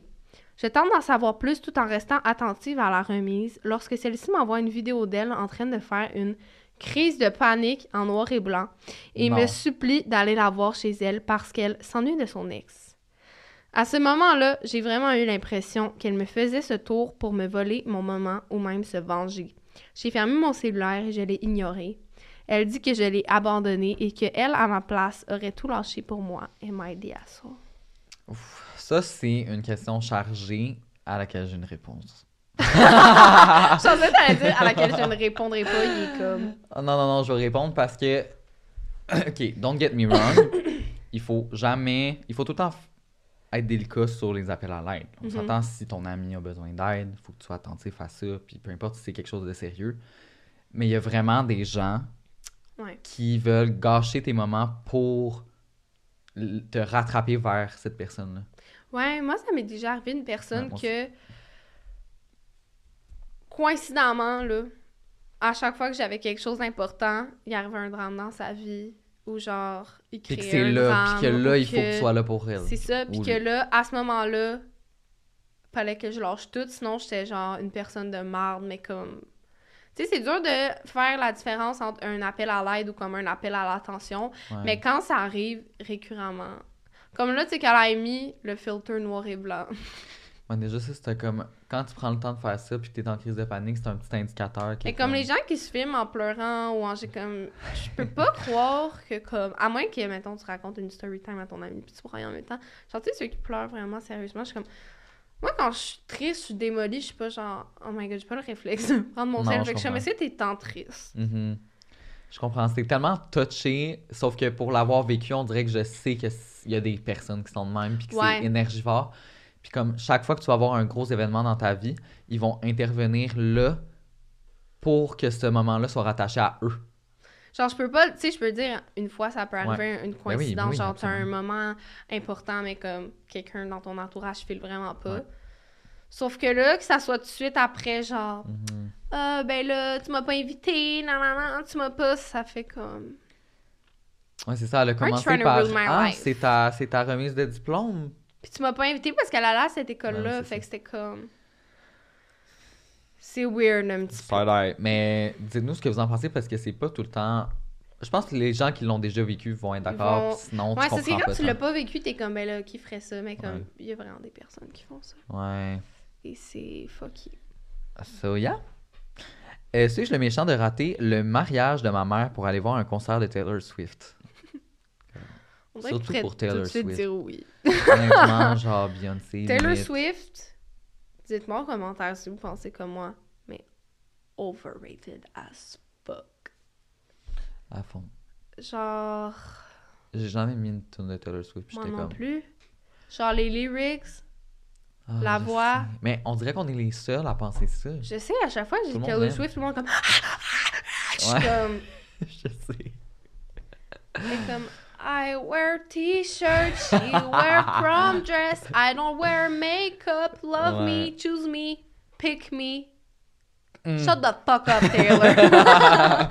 Je tente d'en savoir plus tout en restant attentive à la remise lorsque celle-ci m'envoie une vidéo d'elle en train de faire une crise de panique en noir et blanc et Non. me supplie d'aller la voir chez elle parce qu'elle s'ennuie de son ex. À ce moment-là, j'ai vraiment eu l'impression qu'elle me faisait ce tour pour me voler mon moment ou même se venger. J'ai fermé mon cellulaire et je l'ai ignoré. Elle dit que je l'ai abandonné et qu'elle, à ma place, aurait tout lâché pour moi. Am I the asshole? Ça, c'est une question chargée à laquelle j'ai une réponse. Je pensais que t'allais dire à laquelle je ne répondrai pas, il est comme. Ah, non, non, non, je vais répondre parce que. ok, don't get me wrong. il faut jamais. Il faut tout le temps être délicat sur les appels à l'aide. On Mhm. s'entend si ton ami a besoin d'aide, il faut que tu sois attentif à ça, puis peu importe si c'est quelque chose de sérieux. Mais il y a vraiment des gens Ouais. qui veulent gâcher tes moments pour te rattraper vers cette personne-là. Ouais, moi, ça m'est déjà arrivé une personne Ouais, que. Coïncidemment, là, à chaque fois que j'avais quelque chose d'important, il arrivait un drame dans sa vie. Ou genre, il Puis que c'est là, puis que là, il faut que tu sois là pour elle. C'est ça, puis que là, à ce moment-là, fallait que je lâche tout, sinon j'étais genre une personne de marde, mais comme... Tu sais, c'est dur de faire la différence entre un appel à l'aide ou comme un appel à l'attention, Ouais. mais quand ça arrive récurremment... Comme là, tu sais, qu'elle a mis le filtre noir et blanc. Ouais, déjà, ça, c'était comme. Quand tu prends le temps de faire ça, puis que t'es en crise de panique, c'est un petit indicateur. qui Mais comme les gens qui se filment en pleurant ou en... J'ai comme... Je peux pas croire que comme... À moins que, mettons, tu racontes une story time à ton ami puis tu brailles en même temps. Genre, tu sais, ceux qui pleurent vraiment sérieusement, je suis comme... Moi, quand je suis triste, je suis démolie, je suis pas genre... Oh my God, j'ai pas le réflexe de prendre mon sel. je Fait que je suis t'es tant triste? Mhm. Je comprends. C'est tellement touché, sauf que pour l'avoir vécu, on dirait que je sais qu'il y a des personnes qui sont de même, puis que Ouais. c'est énergivore. Puis comme chaque fois que tu vas avoir un gros événement dans ta vie, ils vont intervenir là pour que ce moment-là soit rattaché à eux. Genre, je peux pas... Tu sais, je peux dire, une fois, ça peut arriver une Ben coïncidence. ben oui, genre, t'as un absolument. moment important, mais comme quelqu'un dans ton entourage file vraiment pas. Ouais. Sauf que là, que ça soit tout de suite après, genre... Mhm. Ah, ben là, tu m'as pas invité, non, non, non, tu m'as pas, ça fait comme. Ouais, c'est ça. Elle a commencé par. Ah, c'est ta, c'est ta remise de diplôme. Puis tu m'as pas invité parce qu'elle allait à cette école-là, Ouais, fait ça. que c'était comme. C'est weird un petit peu. Mais dites-nous ce que vous en pensez parce que c'est pas tout le temps. Je pense que les gens qui l'ont déjà vécu vont être d'accord. vont- Sinon, Ouais, tu comprends quand pas. tu l'as pas vécu, t'es comme, ben là, qui ferait ça? Mais comme, Ouais. il y a vraiment des personnes qui font ça. Ouais. Et c'est fucky. So, yeah. Euh, Suis-je le méchant de rater le mariage de ma mère pour aller voir un concert de Taylor Swift? On Surtout pour tout Taylor de suite Swift. dire oui. Honnêtement, genre Beyoncé. Taylor limite. Swift, dites-moi en commentaire si vous pensez comme moi, mais overrated as fuck. À fond. Genre. J'ai jamais mis une tune de Taylor Swift. Moi non comme. plus. Genre les lyrics, Ah, La voix. sais. Mais on dirait qu'on est les seuls à penser ça. je sais, à chaque fois que j'ai Tout Taylor. Swift, tout le monde est comme. Je suis Ouais. comme. je sais. C'est comme. I wear t-shirt, she wear prom dress, I don't wear makeup, love me, Ouais. choose me, pick me. Mm. Shut the fuck up, Taylor.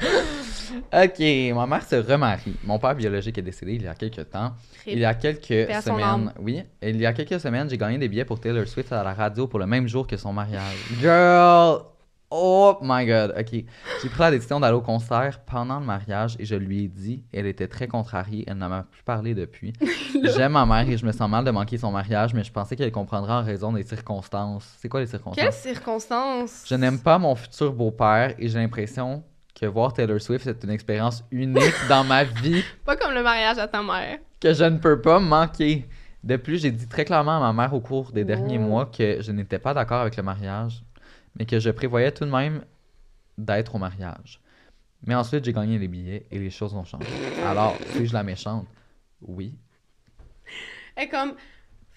Ok, ma mère se remarie. Mon père biologique est décédé il y a quelques temps. Il y a quelques semaines, oui, il y a quelques semaines, j'ai gagné des billets pour Taylor Swift à la radio pour le même jour que son mariage. Girl, oh my god. Ok, j'ai pris la décision d'aller au concert pendant le mariage et je lui ai dit. Elle était très contrariée. Elle n'en m'a plus parlé depuis. J'aime ma mère et je me sens mal de manquer son mariage, mais je pensais qu'elle comprendrait en raison des circonstances. C'est quoi les circonstances? Quelles circonstances? Je n'aime pas mon futur beau-père et j'ai l'impression que voir Taylor Swift, c'est une expérience unique dans ma vie Pas comme le mariage à ta mère. que je ne peux pas manquer. De plus, j'ai dit très clairement à ma mère au cours des derniers Oh. mois que je n'étais pas d'accord avec le mariage, mais que je prévoyais tout de même d'être au mariage. Mais ensuite, j'ai gagné les billets et les choses ont changé. Alors, suis-je la méchante? Oui. Et comme,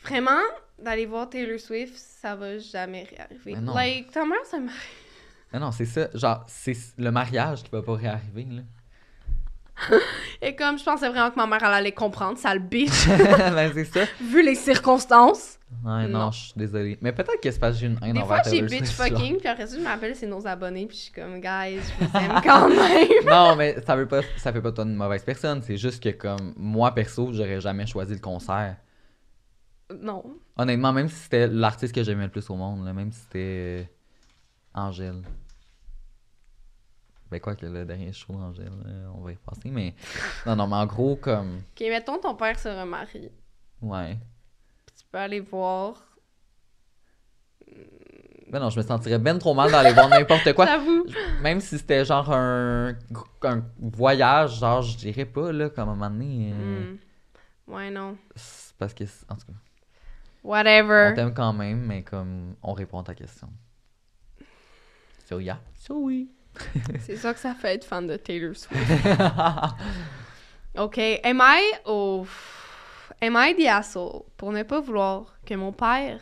vraiment, d'aller voir Taylor Swift, ça va jamais réarriver. Non. Like, ta mère, ça m'a... Mais non, c'est ça. Genre, c'est le mariage qui va pas réarriver, là. Et comme, je pensais vraiment que ma mère, elle allait comprendre, ça le bitch, ben, c'est ça. vu les circonstances. Ouais, non, Non. je suis désolée. Mais peut-être que c'est parce que j'ai une haine Des envers fois, j'ai Taylor bitch Swift, fucking, puis après ça, je m'appelle, c'est nos abonnés, puis je suis comme, guys, je vous aime quand même. non, mais ça veut pas, ça fait pas toi une mauvaise personne. C'est juste que, comme, moi, perso, j'aurais jamais choisi le concert. non. Honnêtement, même si c'était l'artiste que j'aimais le plus au monde, là, même si c'était Angèle. Ben, quoi que le dernier show d'Angèle, euh, on va y passer, mais. Non, non, mais en gros, comme. Ok, mettons, ton père se remarie. Ouais. Tu peux aller voir. Ben non, je me sentirais ben trop mal d'aller voir n'importe quoi. J'avoue. Même si c'était genre un, un voyage, genre, je dirais pas, là, comme à un moment donné. euh, Hmm. Ouais, non. c'est parce que. En tout cas. On Whatever. t'aime quand même, mais comme on répond à ta question. So yeah. So oui. C'est ça que ça fait être fan de Taylor Swift. OK. Am I... Oh... Am I the asshole pour ne pas vouloir que mon père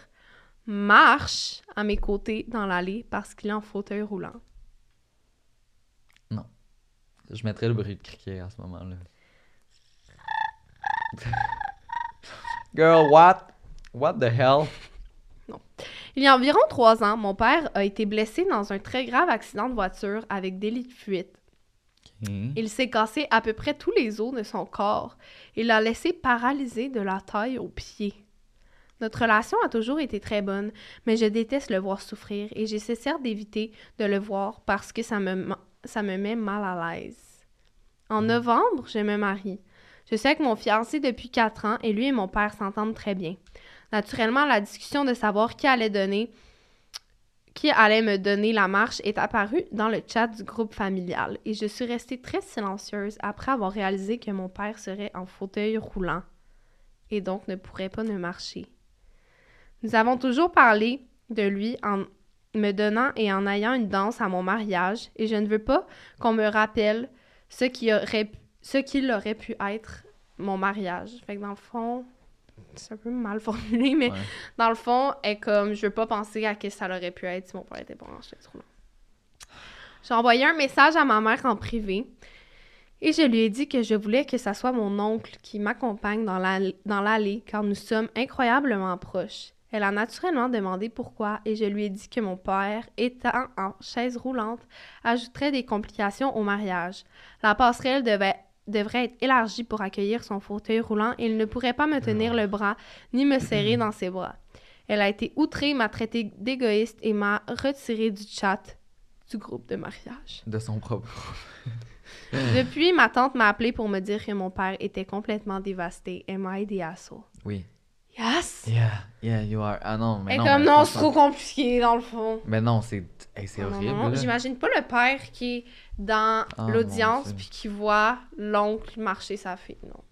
marche à mes côtés dans l'allée parce qu'il est en fauteuil roulant? Je mettrais le bruit de criquet à ce moment-là. Girl, what? What the hell? Il y a environ trois ans, mon père a été blessé dans un très grave accident de voiture avec délit de fuite. Ok. Il s'est cassé à peu près tous les os de son corps et l'a laissé paralysé de la taille aux pieds. Notre relation a toujours été très bonne, mais je déteste le voir souffrir et j'essaie certes d'éviter de le voir parce que ça me, ça me met mal à l'aise. En novembre, je me marie. Je suis avec mon fiancé depuis quatre ans et lui et mon père s'entendent très bien. Naturellement, la discussion de savoir qui allait donner qui allait me donner la marche est apparue dans le chat du groupe familial et je suis restée très silencieuse après avoir réalisé que mon père serait en fauteuil roulant et donc ne pourrait pas ne marcher. Nous avons toujours parlé de lui en me donnant et en ayant une danse à mon mariage et je ne veux pas qu'on me rappelle ce qui aurait ce qu'il aurait pu être mon mariage. Fait que dans le fond, c'est un peu mal formulé, mais Ouais. dans le fond, est comme je veux pas penser à ce que ça aurait pu être si mon père était pas en chaise roulante. J'ai envoyé un message à ma mère en privé et je lui ai dit que je voulais que ça soit mon oncle qui m'accompagne dans la- dans l'allée car nous sommes incroyablement proches. Elle a naturellement demandé pourquoi et je lui ai dit que mon père, étant en chaise roulante, ajouterait des complications au mariage. La passerelle devait devrait être élargie pour accueillir son fauteuil roulant et il ne pourrait pas me tenir le bras ni me serrer dans ses bras. Elle a été outrée, m'a traité d'égoïste et m'a retiré du chat du groupe de mariage. De son propre. Depuis, ma tante m'a appelé pour me dire que mon père était complètement dévasté. Am I the asshole? Oui. Yes! Yeah, yeah, you are. Ah non, mais Et non. comme mais non, c'est trop compliqué dans le fond. Mais non, c'est hey, c'est non, horrible. J'imagine pas le père qui est dans Ah, l'audience puis qui voit l'oncle marcher sa fille. Non.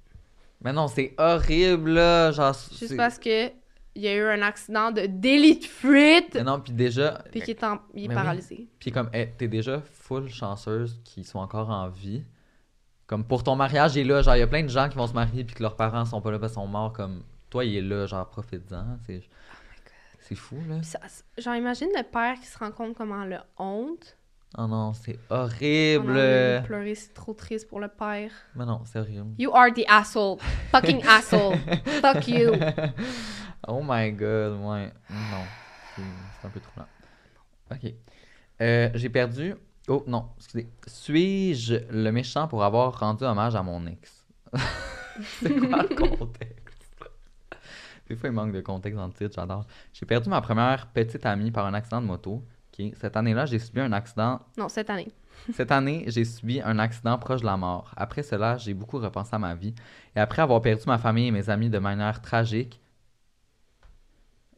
Mais non, c'est horrible, là. Genre, Juste parce que il y a eu un accident de délit de fuite Mais non, puis déjà. puis qu'il est, en- il est Mais oui. paralysé. Puis comme, hey, t'es déjà full chanceuse qui sont encore en vie. Comme pour ton mariage, il est là. Genre, il y a plein de gens qui vont se marier puis que leurs parents sont pas là parce qu'ils sont morts. Comme, toi, il est là. Genre, profite-en. C'est c'est fou, là. Ça- genre, imagine le père qui se rend compte comment le honte. Oh non, c'est Oh non, horrible. pleurer, c'est trop triste pour le père. Mais non, c'est horrible. You are the asshole. Fucking asshole. Fuck you. Oh my god, ouais. Non, c'est un peu trop lent. Ok. Euh, J'ai perdu. Oh non, excusez. Suis-je le méchant pour avoir rendu hommage à mon ex? c'est quoi le contexte? Des fois, il manque de contexte dans le titre, j'adore. J'ai perdu ma première petite amie par un accident de moto. Cette année-là, j'ai subi un accident Non, cette année. cette année, j'ai subi un accident proche de la mort. Après cela, j'ai beaucoup repensé à ma vie. Et après avoir perdu ma famille et mes amis de manière tragique,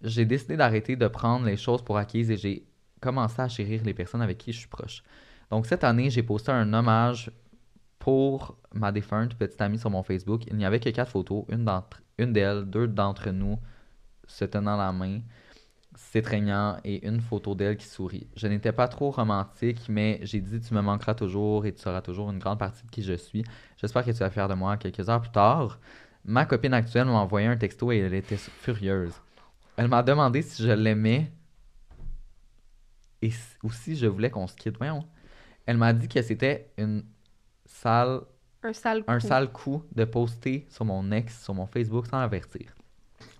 j'ai décidé d'arrêter de prendre les choses pour acquises et j'ai commencé à chérir les personnes avec qui je suis proche. Donc cette année, j'ai posté un hommage pour ma défunte petite amie sur mon Facebook. Il n'y avait que quatre photos, une d'entre une d'elles, deux d'entre nous se tenant la main, s'étreignant et une photo d'elle qui sourit. Je n'étais pas trop romantique, mais j'ai dit tu me manqueras toujours et tu seras toujours une grande partie de qui je suis. J'espère que tu vas fier de moi. Quelques heures plus tard, ma copine actuelle m'a envoyé un texto et elle était furieuse. Elle m'a demandé si je l'aimais et ou si je voulais qu'on se quitte. Voyons. Elle m'a dit que c'était une sale Un sale coup. un sale coup de poster sur mon ex, sur mon Facebook sans l'avertir.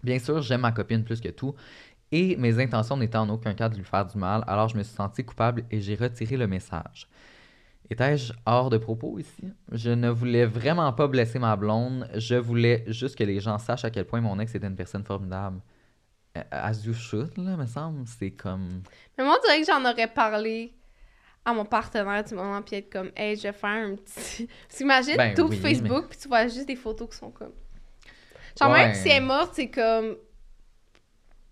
Bien sûr, j'aime ma copine plus que tout et mes intentions n'étaient en aucun cas de lui faire du mal, alors je me suis senti coupable et j'ai retiré le message. Étais-je hors de propos ici? Je ne voulais vraiment pas blesser ma blonde, je voulais juste que les gens sachent à quel point mon ex était une personne formidable. Euh, As you should, là, me semble, c'est comme... Mais moi, on dirait que j'en aurais parlé à mon partenaire du moment, puis être comme, hey, je vais faire un petit. Qu'imagine, Ben tu oui, Facebook, puis tu vois juste des photos qui sont comme. Genre, Ouais. même si elle est morte, c'est comme.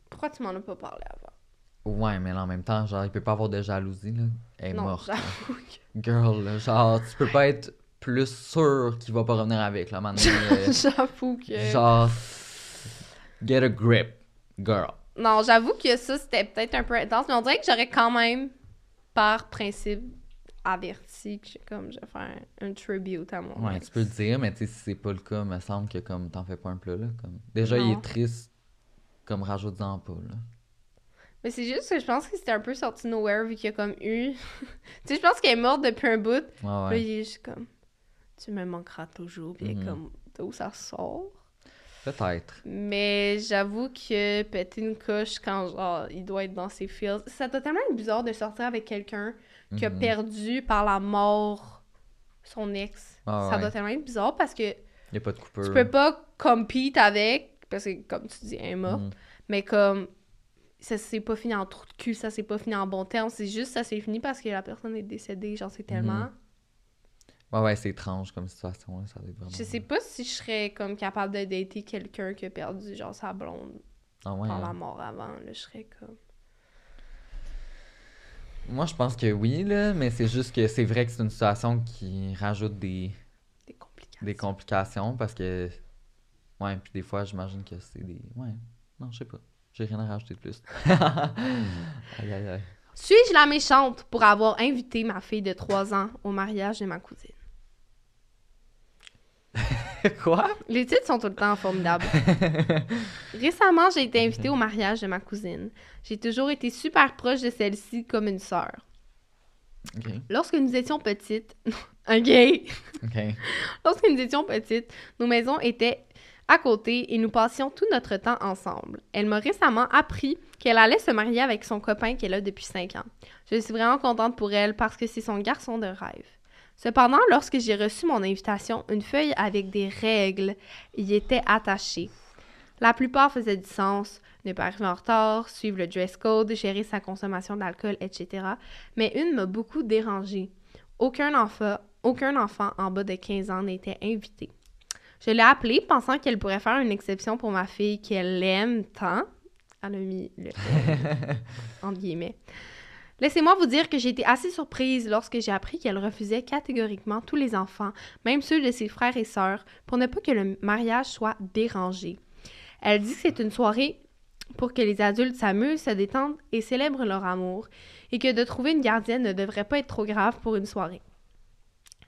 Pourquoi tu m'en as pas parlé avant? Ouais, mais là, en même temps, genre, il peut pas avoir de jalousie, là. Elle est non, morte. que- Girl, là, genre, tu peux pas être plus sûr qu'il va pas revenir avec, là, maintenant. euh, J'avoue que. genre, get a grip. Girl. Non, j'avoue que ça, c'était peut-être un peu intense, mais on dirait que j'aurais quand même, par principe, averti que j'ai comme, je vais faire un, un tribute à mon Ouais, ex. tu peux le dire, mais tu sais, si c'est pas le cas, me semble que comme t'en fais pas un plat, là. Comme... Déjà, il est triste, comme rajoute-en pas, là. Mais c'est juste que je pense que c'était un peu sorti nowhere vu qu'il y a comme eu. tu sais, je pense qu'elle est morte depuis un bout. Ouais, Là, il est juste comme, tu me manqueras toujours. Puis il Mhm. comme, d'où ça sort? Peut-être. Mais j'avoue que péter une coche quand genre il doit être dans ses feels, ça doit tellement être bizarre de sortir avec quelqu'un qui a Mhm. perdu par la mort son ex. Ah ça ouais. doit tellement être bizarre parce que Y a pas de coupeur. tu peux pas compete avec parce que comme tu dis elle est morte, Mhm. mais comme ça s'est pas fini en trou de cul, ça s'est pas fini en bon terme, c'est juste ça s'est fini parce que la personne est décédée, genre c'est tellement Mhm. Ouais, ouais, c'est étrange comme situation, là. Ça doit être vraiment. je sais pas si je serais comme capable de dater quelqu'un qui a perdu genre sa blonde Ah ouais, par hein. la mort avant, là, je serais comme Moi, je pense que oui, là, mais c'est juste que c'est vrai que c'est une situation qui rajoute des, des complications. des complications parce que. Ouais, puis des fois, j'imagine que c'est des. Ouais. Non, je sais pas. J'ai rien à rajouter de plus. aïe, aïe, aïe. Suis-je la méchante pour avoir invité ma fille de 3 ans au mariage de ma cousine? Quoi? Les titres sont tout le temps formidables. Récemment, j'ai été invitée au mariage de ma cousine. J'ai toujours été super proche de celle-ci comme une sœur. Lorsque nous étions petites, ok, Ok. lorsque nous étions petites, nos maisons étaient à côté et nous passions tout notre temps ensemble. Elle m'a récemment appris qu'elle allait se marier avec son copain qu'elle a depuis 5 ans. Je suis vraiment contente pour elle parce que c'est son garçon de rêve. Cependant, lorsque j'ai reçu mon invitation, une feuille avec des règles y était attachée. La plupart faisaient du sens, ne pas arriver en retard, suivre le dress code, gérer sa consommation d'alcool, etc. Mais une m'a beaucoup dérangée. Aucun enfant, aucun enfant en bas de 15 ans n'était invité. Je l'ai appelée pensant qu'elle pourrait faire une exception pour ma fille qu'elle aime tant. Elle a mis le entre guillemets. Laissez-moi vous dire que j'ai été assez surprise lorsque j'ai appris qu'elle refusait catégoriquement tous les enfants, même ceux de ses frères et sœurs, pour ne pas que le mariage soit dérangé. Elle dit que c'est une soirée pour que les adultes s'amusent, se détendent et célèbrent leur amour, et que de trouver une gardienne ne devrait pas être trop grave pour une soirée.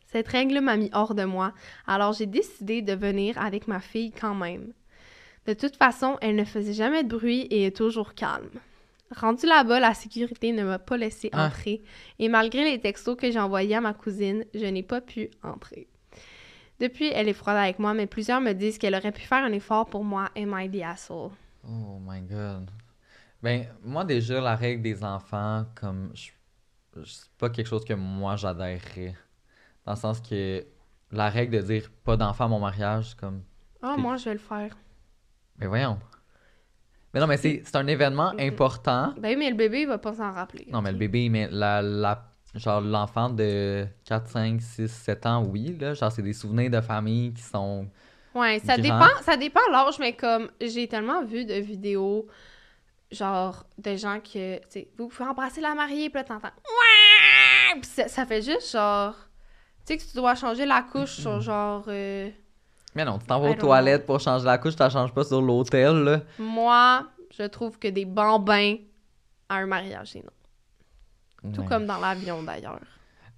Cette règle m'a mis hors de moi, alors j'ai décidé de venir avec ma fille quand même. De toute façon, elle ne faisait jamais de bruit et est toujours calme. Rendu là-bas, la sécurité ne m'a pas laissé Ah. entrer, et malgré les textos que j'ai envoyés à ma cousine, je n'ai pas pu entrer. Depuis, elle est froide avec moi, mais plusieurs me disent qu'elle aurait pu faire un effort pour moi. Am I the asshole? Oh my god. Ben, moi, déjà, la règle des enfants, comme. C'est pas quelque chose que moi j'adhérerais. Dans le sens que la règle de dire pas d'enfants à mon mariage, comme. Ah, Puis- moi, je vais le faire. Mais voyons. Mais non, mais c'est c'est un événement important. Ben oui, mais le bébé, il va pas s'en rappeler. Non, mais le bébé, mais la, la, genre l'enfant de 4, 5, 6, 7 ans, oui, là. Genre, c'est des souvenirs de famille qui sont. Ouais, ça dépend, ça dépend l'âge, mais comme j'ai tellement vu de vidéos, genre, de gens que, tu sais, vous pouvez embrasser la mariée, puis là, t'entends, ouais! Ça, ça fait juste genre, tu sais, que tu dois changer la couche sur genre, euh, Mais non, tu t'en vas aux toilettes pour changer la couche, tu la changes pas sur l'hôtel, là. moi, je trouve que des bambins à un mariage, c'est non. Tout comme dans l'avion, d'ailleurs.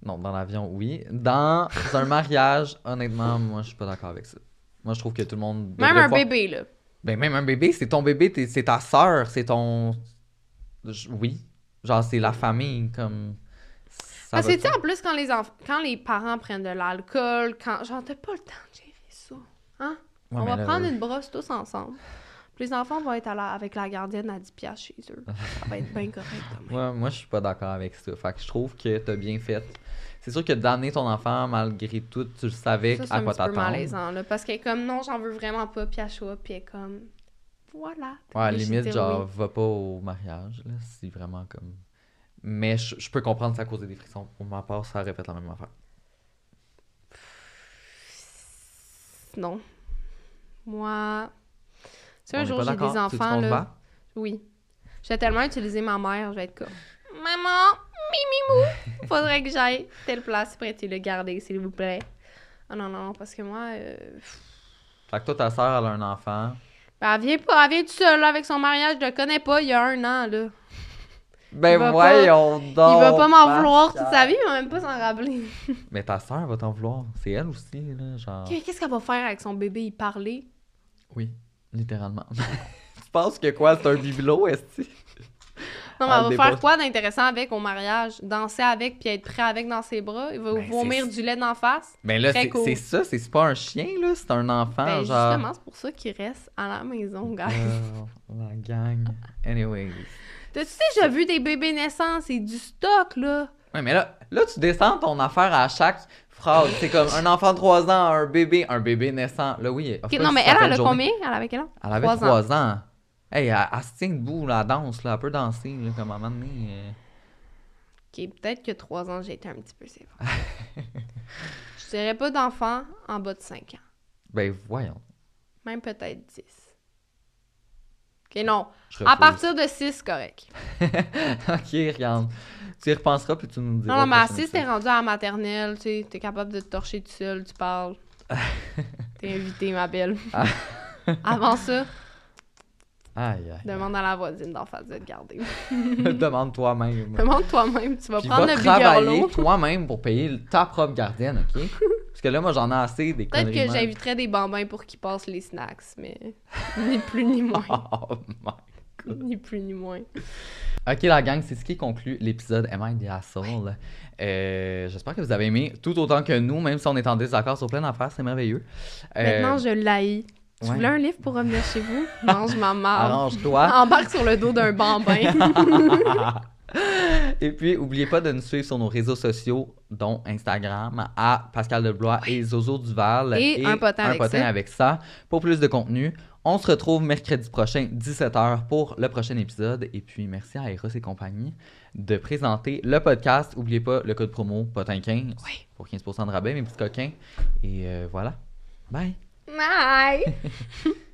Non, dans l'avion, oui. Dans un mariage, honnêtement, moi, je suis pas d'accord avec ça. Moi, je trouve que tout le monde. Même un bébé, là. Ben, même un bébé, c'est ton bébé, c'est ta sœur, c'est ton. Je- Oui. Genre, c'est la famille, comme. Ça Parce que, tu sais, en plus, quand les, enf- quand les parents prennent de l'alcool, quand. Genre, t'as pas le temps de. Hein? Ouais, On va là, prendre une brosse tous ensemble. Puis les enfants vont être à la- avec la gardienne à 10 piastres chez eux. Ça va être bien correct demain. Moi, moi, je suis pas d'accord avec ça. Fait que je trouve que t'as bien fait. C'est sûr que d'amener ton enfant, malgré tout, tu le savais Ça, c'est à un quoi petit peu t'attendre. malaisant, là. Parce qu'elle est comme, non, j'en veux vraiment pas. Puis elle choix, puis elle est comme, voilà. Ouais, à limite, genre, oui. va pas au mariage, là. C'est vraiment comme. Mais je, je peux comprendre que ça a causé des frictions. Pour ma part, ça répète la même affaire. Non. Moi. Tu sais, On un jour, pas j'ai des enfants, là. Oui. Je vais tellement utiliser ma mère, je vais être comme Maman, mimimou, faudrait que j'aille telle place, prêtez le garder, s'il vous plaît. Ah non, non, parce que moi, euh, Fait que toi, ta soeur, elle a un enfant. Elle vient pas, elle vient toute seule là, avec son mariage, je le connais pas, il y a un an, là. Ben va pas- voyons donc. il va pas m'en vouloir toute sa vie, il va même pas s'en rappeler. Mais ta soeur va t'en vouloir. C'est elle aussi, là, genre. Qu'est-ce qu'elle va faire avec son bébé? Il parler? Oui, littéralement. tu penses que quoi, c'est un bibelot, est-ce Non, mais elle va faire quoi d'intéressant avec au mariage? Danser avec puis être prêt avec dans ses bras? Il va Ben, vomir du lait d'en face? Ben là, c'est cool. ça, c'est pas un chien, là, c'est un enfant, Ben, genre. justement, c'est pour ça qu'il reste à la maison, guys. Euh, la gang. Anyways. T'as-tu déjà vu des bébés naissants? C'est du stock, là. Ouais, mais là, là, tu descends ton affaire à chaque phrase. C'est comme un enfant de 3 ans, un bébé, un bébé naissant. Là, oui. non, mais elle, elle a combien? Elle avait quel âge? Elle avait Trois 3 ans. Hey, elle, elle se tient debout, là, elle danse, là, elle peut danser, là, comme à un moment donné. euh. Ok, peut-être que 3 ans, j'ai été un petit peu sévère. Je dirais pas d'enfant en bas de 5 ans. Ben, voyons. Même peut-être 10. Ok, non. À partir de 6, correct. ok, regarde. Tu y repenseras, puis tu nous diras. Non, non, mais à prochain 6, t'es rendu à la maternelle, tu sais, t'es capable de te torcher tout seul, tu parles. T'es invité, ma belle. Avant ça, Aïe, aïe. demande à la voisine d'en face de te garder. Demande toi-même. Demande toi-même, tu vas Puis prendre va le travailler toi-même pour payer ta propre gardienne, OK? Parce que là, moi, j'en ai assez des Peut-être que j'inviterais des bambins pour qu'ils passent les snacks, mais ni plus ni moins. Oh my God. ni plus ni moins. OK, la gang, c'est ce qui conclut l'épisode Am I the Asshole? Euh, J'espère que vous avez aimé tout autant que nous, même si on est en désaccord sur plein d'affaires, c'est merveilleux. Euh, Maintenant, je l'haïs. Tu voulais un livre pour revenir chez vous? Mange ma marde. Arrange-toi. Embarque sur le dos d'un bambin. et puis, n'oubliez pas de nous suivre sur nos réseaux sociaux, dont Instagram, à Pascal Deblois et Zozo Duval. Et un potin avec ça. avec ça. Pour plus de contenu, on se retrouve mercredi prochain, 17h, pour le prochain épisode. Et puis, merci à Eros et compagnie de présenter le podcast. N'oubliez pas le code promo POTIN15 pour 15% de rabais, mes petits coquins. Et euh, voilà. Bye! Bye!